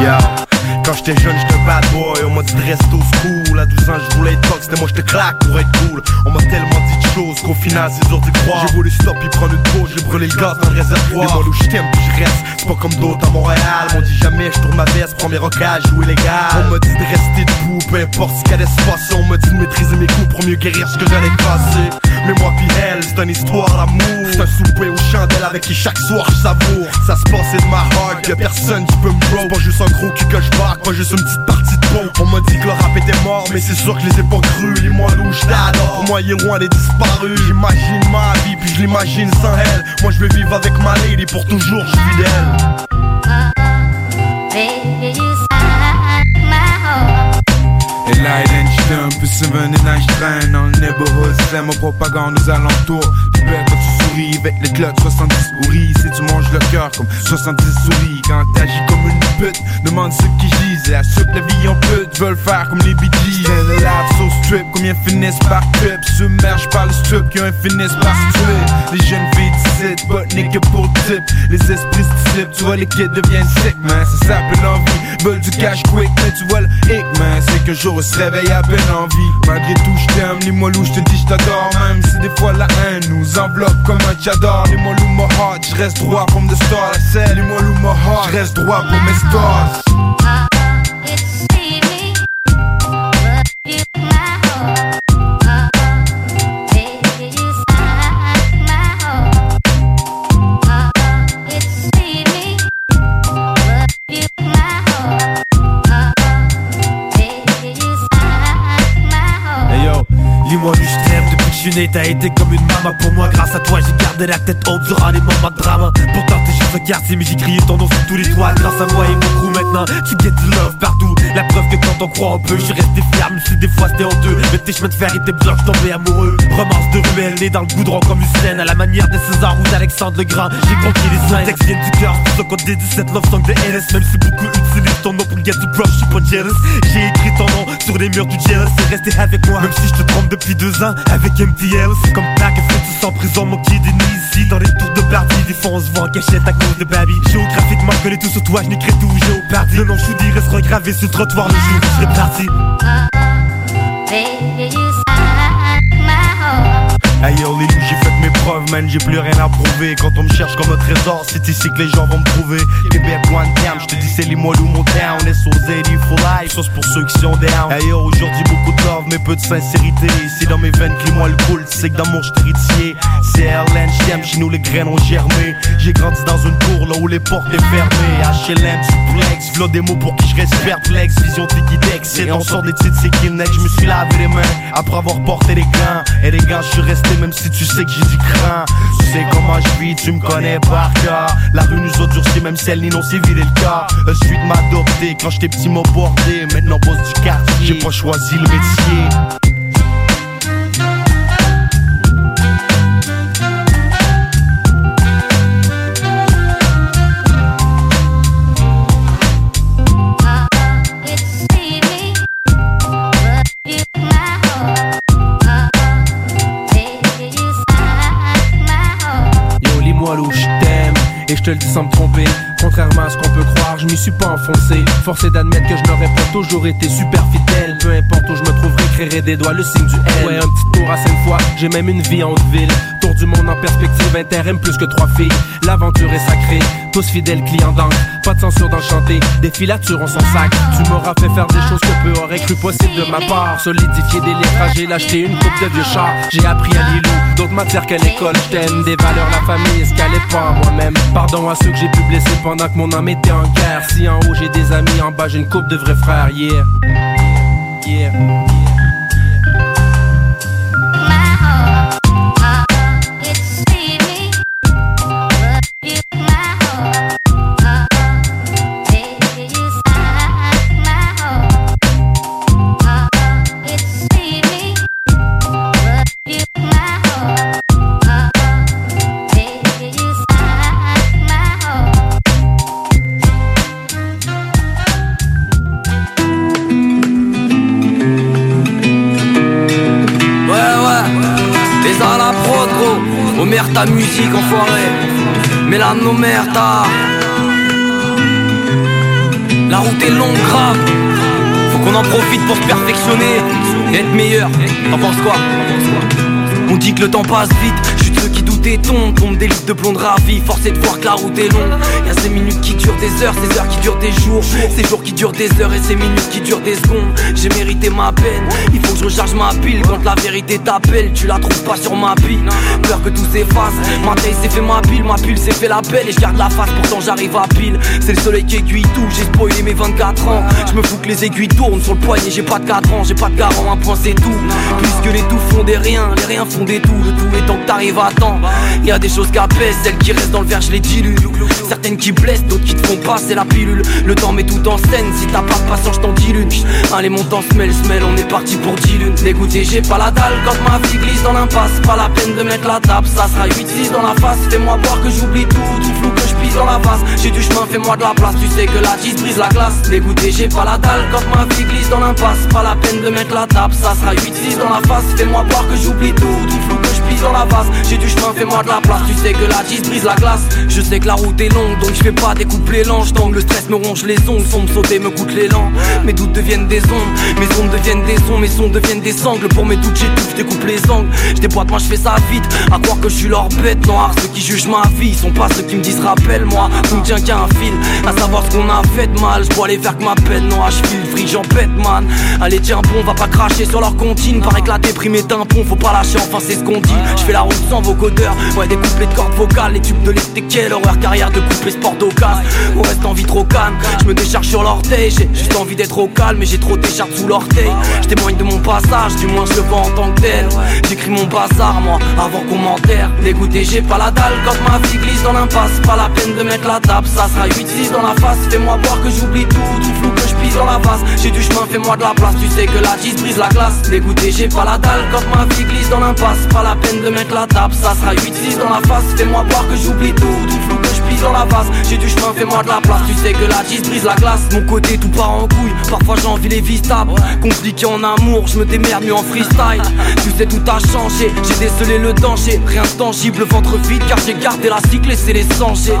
Speaker 9: Yo. Quand j'étais jeune, j'étais bad boy, on m'a dit de rester au school. À 12 ans, je voulais tox, c'était moi, j'te claque pour être cool. On m'a tellement dit de choses qu'au final, c'est dur d'y croire. J'ai voulu stop et prendre une pause, j'ai brûlé le gaz dans le réservoir. Molles où j't'aime, puis je reste, c'est pas comme d'autres à Montréal. M'ont dit jamais, je tourne ma veste, premier rocage, jouer légal. On m'a dit de rester debout, peu importe ce qu'allait se passer. On m'a dit de maîtriser mes coups pour mieux guérir ce que j'allais passer. Mais moi elle, c'est une histoire d'amour. C'est un souper aux chandelles avec qui chaque soir je. Ça se passait de ma heart, y'a personne qui peut me broke. Pas juste un gros cul que je barque, pas juste une petite On m'a dit que le rap était mort, mais c'est sûr que je les ai pas crus. Les je t'adore, pour moi, Yerouan est disparu. J'imagine ma vie, puis je l'imagine sans elle. Moi je vais vivre avec ma lady pour toujours, je suis fidèle.
Speaker 46: Et là, Hélène, j'étais un peu seven et là, j'traîne dans le neighborhood. C'est ma propagande aux alentours. Tu peux quand tu souris avec les clottes 70 souris. Si tu manges le cœur comme 70 souris. Quand t'agis comme une pute, demande ceux qui gisent. La soupe, la vie en pute, veulent faire comme les. And the life so strip, combien finissent par trip. Submergent par le strip, qui finissent par se. Les jeunes filles d'ici, but que pour le type. Les esprits se tu vois, les kids deviennent sick, man. Ça s'appelle l'envie, veulent du cash quick, mais tu vois le hic, man. C'est qu'un jour on se réveille à peine en vie. Malgré tout, je t'aime, les moi je te dis je t'adore. Même si des fois la haine nous enveloppe comme un tchador. Les moi my heart, je reste droit from the start. I said, les moi my heart, je reste droit pour mes stars.
Speaker 5: T'as été comme une maman pour moi. Grâce à toi, j'ai gardé la tête haute durant les moments de drame. Pourtant, t'es juste un quartier, mais j'ai crié ton nom sur tous les toits. Grâce à moi et mon crew maintenant, tu get love partout. La preuve que quand on croit on peut, je suis resté fier, même si des fois c'était honteux. Mais tes chemins de fer étaient blancs, je tombé amoureux. Romance de ruelle, né dans le goudron comme une scène. À la manière des César ou d'Alexandre le j'ai conquis les seins. Textes viennent du cœur, pour ça qu'on dit 17 love songs de LS. Même si beaucoup utilisent ton nom pour get du brush, je suis pas jealous. J'ai écrit ton nom sur les murs du jealous. C'est resté avec moi, même si je te trompe depuis deux ans. Avec MTL, c'est comme plaque, fait tout sans prison, mon kid est ici. Dans les tours de party, des fois se voit en cachette à cause de Baby. Géographiquement, je connais tout sur toi, je n'écris tout, Géopardy. Le nom Choudi restera gravé sur le trottoir le jour où je serai parti.
Speaker 46: Hey yo,
Speaker 9: man, j'ai plus rien à prouver. Quand on me cherche comme un trésor, c'est ici que les gens vont me trouver. Québec, one time, je te dis c'est Limoilou, mon town. Est sur Zeddy for life, sauce pour ceux qui sont down. D'ailleurs, aujourd'hui, beaucoup de love, mais peu de sincérité. Ici dans mes veines, climat le cool, sais que d'amour, je t'héritier. C'est Erlen, j't'aime, chez nous les graines ont germé. J'ai grandi dans une cour là où les portes étaient fermées. HLM, suplex, v'là des mots pour qui je reste perplexe. Vision Tikidex, et on sort des titres, c'est kill neck. Je me suis lavé les mains après avoir porté les gants. Et les gants, je suis resté même si tu sais que j'ai du Tu sais comment je vis, tu me connais par cœur. La rue nous a durci, même si elle n'y non c'est vidé le cas. Suite m'adopter quand j'étais petit, m'a bordé. Maintenant, boss du quartier, j'ai pas choisi le métier.
Speaker 47: Te le dis sans me tromper. Contrairement à ce qu'on peut croire, je m'y suis pas enfoncé. Forcé d'admettre que je n'aurais pas toujours été super fidèle. Peu importe où je me trouverai, créerai des doigts le signe du L. Ouais, un petit tour à cinq fois, j'ai même une vie en ville du monde en perspective, intérim plus que trois filles. L'aventure est sacrée, tous fidèles clients d'encre Pas de censure dans le chanter, des filatures on s'en sac. Tu m'auras fait faire des choses que peu auraient cru possible de ma part. Solidifier des lettres, j'ai lâché une coupe de vieux char J'ai appris à Lilou, d'autres matières qu'à l'école. Je t'aime, des valeurs, la famille, ce qu'elle est pas moi-même? Pardon à ceux que j'ai pu blesser pendant que mon âme était en guerre. Si en haut j'ai des amis, en bas j'ai une coupe de vrais frères, yeah. Yeah
Speaker 48: Omer ta musique, enfoiré. Mélan, Omer, ta. La route est longue, grave. Faut qu'on en profite pour se perfectionner et être meilleur. T'en penses quoi? On dit que le temps passe vite. Je de ceux tombent. Tombe des litres de blonde ravie. Forcé de voir que la route est longue. Y'a ces minutes qui durent des heures, ces heures qui durent des jours. Ces jours qui durent des heures et ces minutes qui durent des secondes. J'ai mérité ma peine. Il faut que je recharge ma pile. Quand la vérité t'appelle, tu la trouves pas sur ma pile. Peur que tout s'efface. Ma taille s'est fait ma pile, ma pile s'est fait la belle. Et je garde la face, pourtant j'arrive à pile. C'est le soleil qui aiguille tout. J'ai spoilé mes 24 ans. Je me fous que les aiguilles tournent sur le poignet. J'ai pas de 4 ans, j'ai pas de garant. Un point c'est tout. Plus que les tout font des riens, les riens font des tout. Le tout étant que t'arrives à temps. Y a des choses qui apaisent, celles qui restent dans le verre, je les dilue. Certaines qui blessent, d'autres qui te font passer la pilule. Le temps met tout en scène, si t'as pas de patience, je t'en dis l'une. Allez, monte en semelle, semelle, on est parti pour 10 lunes. Écoutez, j'ai pas la dalle quand ma vie glisse dans l'impasse. Pas la peine de mettre la table, ça sera 8-6 dans la face. Fais-moi boire que j'oublie tout, tout flou que je pisse dans la vase. J'ai du chemin, fais-moi de la place, tu sais que la 10 brise la glace. Écoutez, j'ai pas la dalle quand ma vie glisse dans l'impasse. Pas la peine de mettre la table, ça sera 8-6 dans la face. Fais-moi boire que j'oublie tout que je dans la vase. J'ai du chemin, fais-moi de la place, tu sais que la 10 brise la glace. Je sais que la route est longue, donc je fais pas des couples lents. J'tangle, le stress me ronge les ongles, sans me sauter, me coûte l'élan. Mes doutes deviennent des ondes, mes ondes deviennent des sons, mes sons deviennent des sangles. Pour mes doutes, j'étouffe, découpe les angles. J'déboîte, moi je fais ça vite, à croire que je suis leur bête noire. Ceux qui jugent ma vie sont pas ceux qui me disent rappelle-moi. Tout me tient qu'à un fil, à savoir ce qu'on a fait de mal. Je aller vers que ma peine, non, je file free, j'en pète, man. Allez, tiens bon, va pas cracher sur leur comptine. Paraît que la déprime est un pont, faut pas lâcher, enfin c'est ce qu'on dit. Je fais la route sans vocodeur, ouais, des couplets de cordes vocales, les tubes de l'été, quelle horreur, carrière de couplet sport d'occasion. On reste en vie trop calme, je me décharge sur l'orteil, j'ai juste envie d'être au calme, mais j'ai trop d'écharpes sous l'orteil. Je témoigne de mon passage, du moins je le vois en tant que tel. J'écris mon bazar, moi, avant commentaire. Dégoûté, j'ai pas la dalle quand ma vie glisse dans l'impasse. Pas la peine de mettre la table, ça sera 8-6 dans la face. Fais-moi boire que j'oublie tout, tout flou que je vase. J'ai du chemin, fais-moi de la place, tu sais que la 10 brise la glace. Dégoûté, j'ai pas la dalle quand ma vie glisse dans l'impasse. Pas la peine de mettre la table, ça sera 8-6 dans la face. Fais-moi boire que j'oublie tout dans la vase. J'ai du chemin, fais-moi de la place. Tu sais que la 10 brise la glace. Mon côté tout part en couille. Parfois j'envie les vies stables. Compliqué en amour, je me démerde mieux en freestyle. Tu sais tout a changé. J'ai décelé le danger. Rien de tangible, ventre vide car j'ai gardé la cycle et c'est les sangers.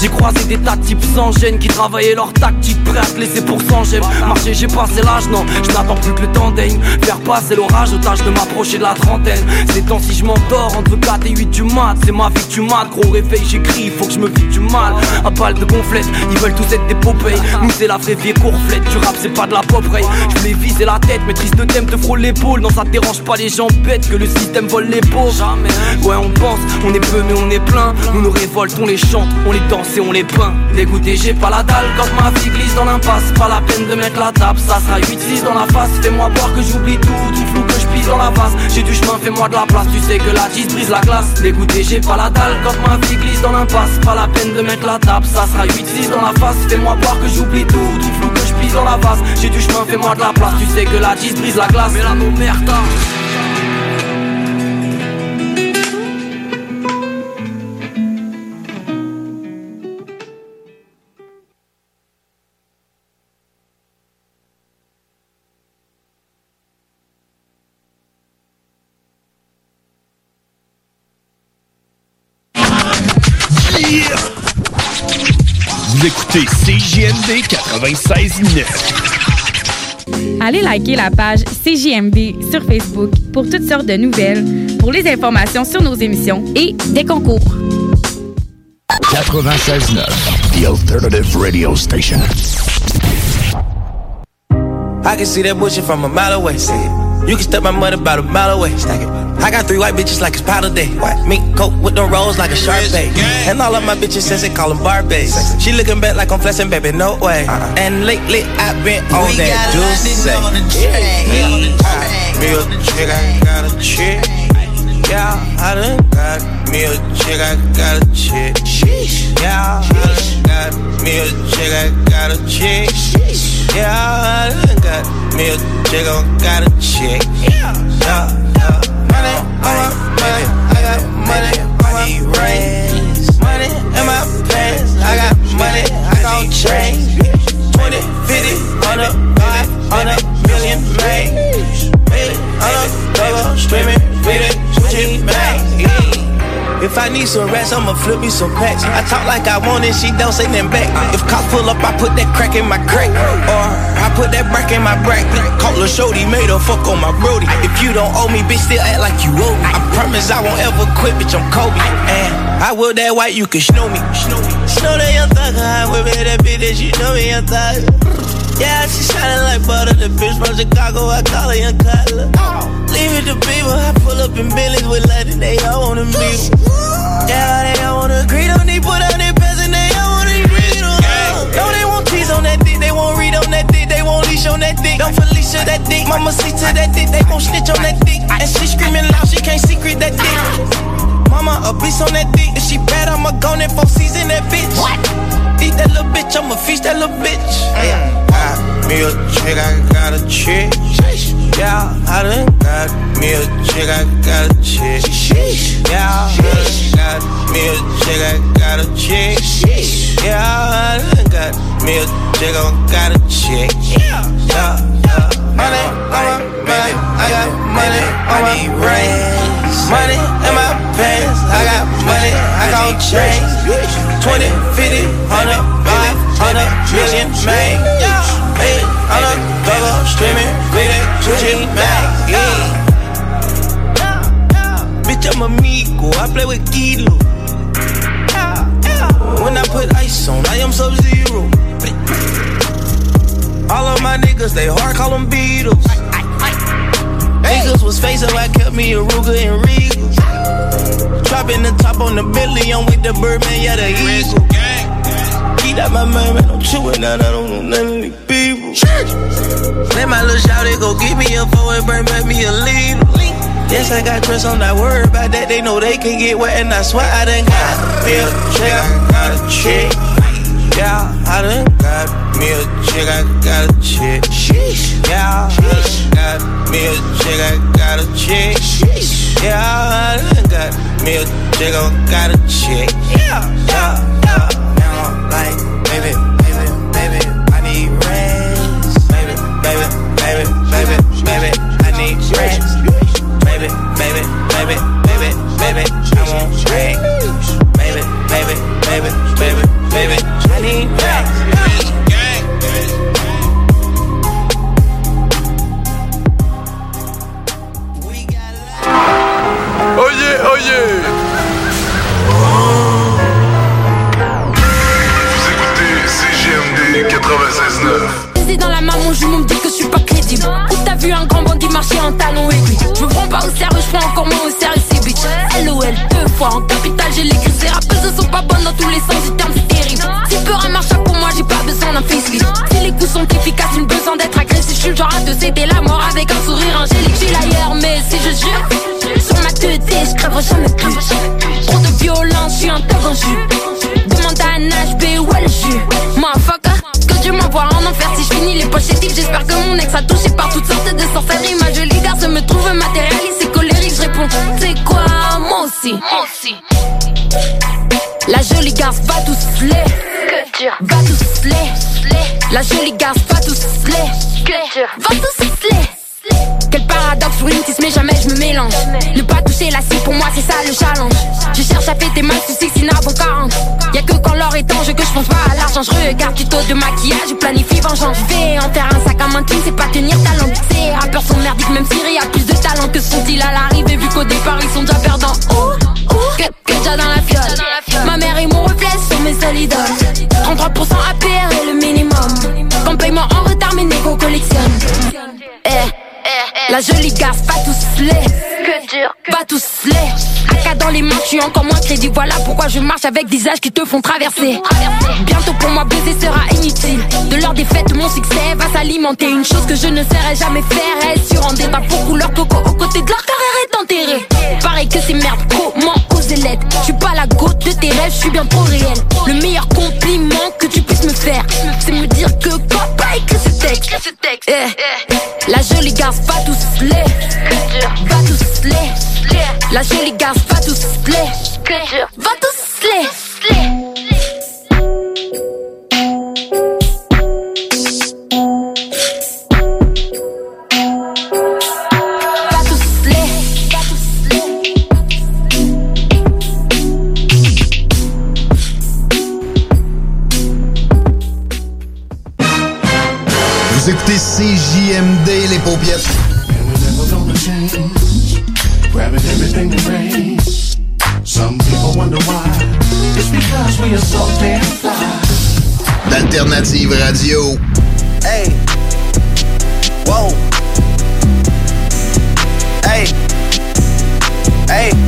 Speaker 48: J'ai croisé des tas de types sans gêne Qui travaillaient leur tactique prêts à laisser pour sans gêne. Marcher j'ai passé l'âge, non. Je n'attends plus que le temps daigne. Faire passer l'orage tâche de m'approcher de la trentaine. C'est temps si je m'endors entre 4 et 8 du mat. C'est ma vie que tu gros réveil j'écris. Faut que je me vide du mal. À balle de gonflette, ils veulent tous être des popées Nous c'est la vraie vie courflette. Du rap c'est pas de la pop Je voulais viser la tête, maîtrise de thème te frôle l'épaule. Non ça dérange pas les gens bêtes que le système vole les pauvres Jamais. Ouais on pense, on est peu mais on est plein. Nous nous révoltons, on les chante, on les danse et on les peint. Dégoûté j'ai pas la dalle. Quand ma vie glisse dans l'impasse Pas la peine de mettre la table, ça sera 8-6 dans la face. Fais-moi boire que j'oublie tout, tout flou que la J'ai du chemin, fais-moi de la place, tu sais que la 10 brise la glace. Dégoûté j'ai pas la dalle. Quand ma vie glisse dans l'impasse Pas la peine de mettre la table, ça sera 8-6 dans la face. Fais-moi boire que j'oublie tout, tout flou que je pisse dans la vase. J'ai du chemin, fais-moi de la place, tu sais que la 10 brise la glace. Mais là nos
Speaker 49: écoutez CJMD 96.9.
Speaker 50: Allez liker la page CJMD sur Facebook pour toutes sortes de nouvelles, pour les informations sur nos émissions et des concours.
Speaker 51: 96.9, the alternative radio station.
Speaker 52: I can see that bullshit from a mile away. It. You can step my money about a mile away. Stack it. I got three white bitches like it's powder day. Mink coat with the rolls like a sharp. And all of my bitches since they call them Barbies. She looking back like I'm flexing, baby, no way. And lately I've been on that juice. Me a chick, I got a chick. Yeah, I done got me a chick, I got a chick. Yeah, I done got me a chick, I got a chick. Yeah, I done got me a chick, I got a chick. Yeah, yeah. Money on my money, I got money on my rings. Money in my pants, I got money, I got change. 20, 50, 100, 100 million, man. On a double, streaming, with it, switching back. If I need some rats, I'ma flip me some packs. I talk like I want it, she don't say nothing back. If cops pull up, I put that crack in my crack. Or I put that brack in my brack. Call a shorty, made her fuck on my brody. If you don't owe me, bitch, still act like you owe me. I promise I won't ever quit, bitch, I'm Kobe. And I will that white, you can snow me. Snow that young thug, I whip it, that bitch, that you know me, young thug. Yeah, she shining like butter. The bitch from Chicago, I call her young Cutler. Leave it to people. I pull up in Billy's with Latin. They all wanna meet. Yeah, they all wanna agree. Don't need put on their pants and they all wanna read on. No, they want cheese on that dick. They won't read on that dick. They won't leash on that dick. Don't Felicia that dick. Mama see to that dick. They won't snitch on that dick. And she screaming loud. She can't secret that dick. Mama a beast on that dick. If she bad, I'ma go in for season that bitch. What? Eat that little bitch. I'ma feast that little bitch. Mm. Me a chick, I got a chick. Yeah, I done got me a chick, I got a chick. Yeah, I done got me a chick, I got a chick. Yeah, I done got me a chick, I got a chick. Yeah, yeah. Money on my money, I got money on my rings. Money in my pants, I got money, I got change. 20, 50, 100, 500 million, man. Hey, I'm a double streaming, with it, switching back. Yeah. Bitch, I'm a Migo, I play with Kilo. When I put ice on, I am sub zero. All of my niggas, they hard, call them Beatles. Niggas was facing, I kept me a Ruger and Regal. Dropping the top on the Billy, I'm with the Birdman, yeah, the Eagle. That my man, man, I'm chewing out, I don't know none of these people. Let my little shout go give me a phone and burn back me a lead. Yes, I got dress on that word about that. They know they can get wet, and I swear I done got me a chick. I got a chick. Yeah, I done got me a chick. I got a chick. Yeah, I done got me a chick. I got a chick. Yeah, I done got me a chick. I got a chick. Yeah, yeah, yeah.
Speaker 53: yeah!
Speaker 21: Like, baby, baby, baby, I need rest. Baby, baby, baby, baby, baby, I need rest. Je me prends pas au sérieux, je prends encore moins au sérieux ces bitches. LOL, deux fois en capital, j'ai l'écrit. Ces rappeuses sont pas bonnes dans tous les sens du terme, c'est terrible. Si peur un marche pour moi, j'ai pas besoin d'un facelift. Si les coups sont efficaces, une besoin d'être agressif. Je suis le genre à te céder la mort avec un sourire angélique. J'suis l'ailleurs, mais si je jure, sur ma tête, je crève jamais plus. Trop de violence, je suis un tag en. Demande à un HB où est le jus. Motherfucker, Dieu m'envoie en enfer si je finis les poches. J'espère que mon ex a touché par toutes sortes de sorcelleries. Ma jolie garce me trouve matérialiste et colérique. Je réponds, c'est quoi, moi aussi. Moi aussi. La jolie garce va tout souffler. Va tout souffler. La jolie garce va tout souffler. Va tout souffler. Quel paradoxe pour une jamais je me mélange. Ne pas toucher la cible pour moi c'est ça le challenge. Je cherche à fêter ma soucis si avant 40 Y'a que quand l'or est en jeu que je pense pas à l'argent. Je regarde tuto de maquillage, je planifie vengeance. Je vais en faire un sac à main c'est pas tenir talent Ces rappeurs sont merdiques même Siri a plus de talent que sont-ils à l'arrivée Vu qu'au départ ils sont déjà perdants. Ouh, ouh, que, que déjà dans la fiole. Ma mère et mon reflet sont mes seuls idoles. 33% APR est le minimum. Quand paiement en retard mes négos collectionnent. Eh la jolie garce va tout souffler Va tout souffler AK dans les mains, je suis encore moins crédible. Voilà pourquoi je marche avec des âges qui te font traverser. Bientôt pour moi baiser sera inutile. De leur défaite mon succès va s'alimenter. Une chose que je ne saurais jamais faire Est sur un débat pour couleur coco. Aux côtés de leur carrière est enterré. Pareil que ces merdes, comment oser l'être? Je suis pas la goutte de tes rêves, je suis bien trop réel. Le meilleur compliment que tu puisses me faire C'est me dire que papa écrit ce texte. Eh. La jolie garce va tout souffler Va tout souffler La jolie garce va tout souffler Va tout
Speaker 2: CJMD, les paupiètes.
Speaker 54: Grabbing everything that rains. Some people wonder why. It's because we are so damn fly.
Speaker 2: D'Alternative Radio.
Speaker 55: Hey. Whoa. Hey. Hey.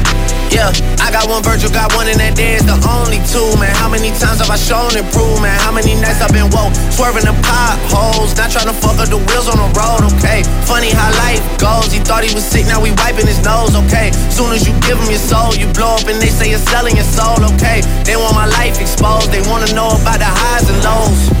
Speaker 55: Yeah, I got one Virgil, got one, and that day the only two, man. How many times have I shown improvement? How many nights I've been woke, swerving the potholes, not trying to fuck up the wheels on the road, okay? Funny how life goes. He thought he was sick, now we wiping his nose, okay? Soon as you give him your soul, you blow up and they say you're selling your soul, okay? They want my life exposed, they wanna know about the highs and lows.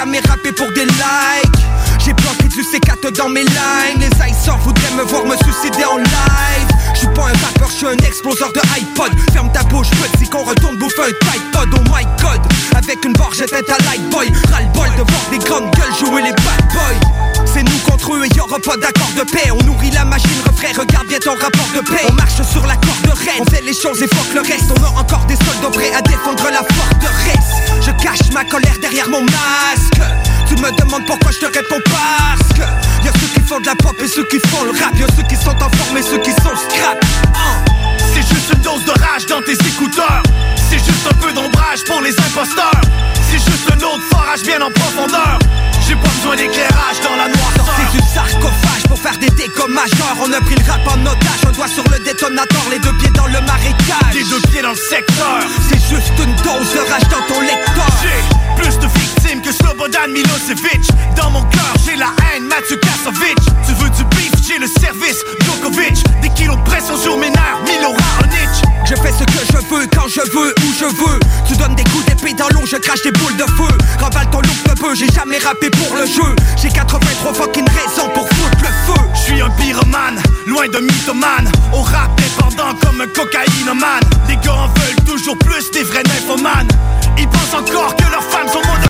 Speaker 56: jamais rappé pour des likes. J'ai planté du C4 dans mes lines. Les iceors voudraient me voir me suicider en live. Je suis pas un rappeur, je suis un exploseur de iPod. Ferme ta bouche petit qu'on retourne bouffer un Tide Pod Oh my god, avec une j'éteins ta light boy. Ras-le-bol de voir des grandes gueules jouer les bad boys. C'est nous contre eux et y'aura pas d'accord de paix. On nourrit la machine, refrain, regarde bien ton rapport de paix. On marche sur la corde raide, on fait les choses et fuck le reste réponds parce que Y'a ceux qui font de la pop et ceux qui font le rap. Y'a ceux qui sont en forme et ceux qui sont scrap. Hein.
Speaker 57: C'est juste une dose de rage dans tes écouteurs. C'est juste un peu d'ombrage pour les imposteurs. C'est juste un autre forage bien en profondeur. J'ai pas besoin d'éclairage dans la noirceur.
Speaker 56: Sorti du sarcophage pour faire des dégâts majeurs. On a pris le rap en otage, un doigt sur le détonateur. Les deux pieds dans le marécage.
Speaker 57: Les deux pieds dans le secteur.
Speaker 56: C'est juste une dose de rage dans ton lecteur.
Speaker 57: J'ai plus de que Slobodan Milosevic Dans mon cœur j'ai la haine Mathieu Kasovic Tu veux du beef, j'ai le service Djokovic. Des kilos de pression sur mes nerfs Milo Raonic
Speaker 56: Je fais ce que je veux, quand je veux, où je veux. Tu donnes des coups d'épée dans l'eau, je crache des boules de feu. Ravale ton look de peu, j'ai jamais rappé pour le jeu. J'ai 83 fucking raisons pour foutre le feu.
Speaker 57: Je suis un pyromane, loin de mythomane. Au rap dépendant comme un cocaïnomane. Les gars en veulent toujours plus des vrais nymphomanes. Ils pensent encore que leurs femmes sont modernes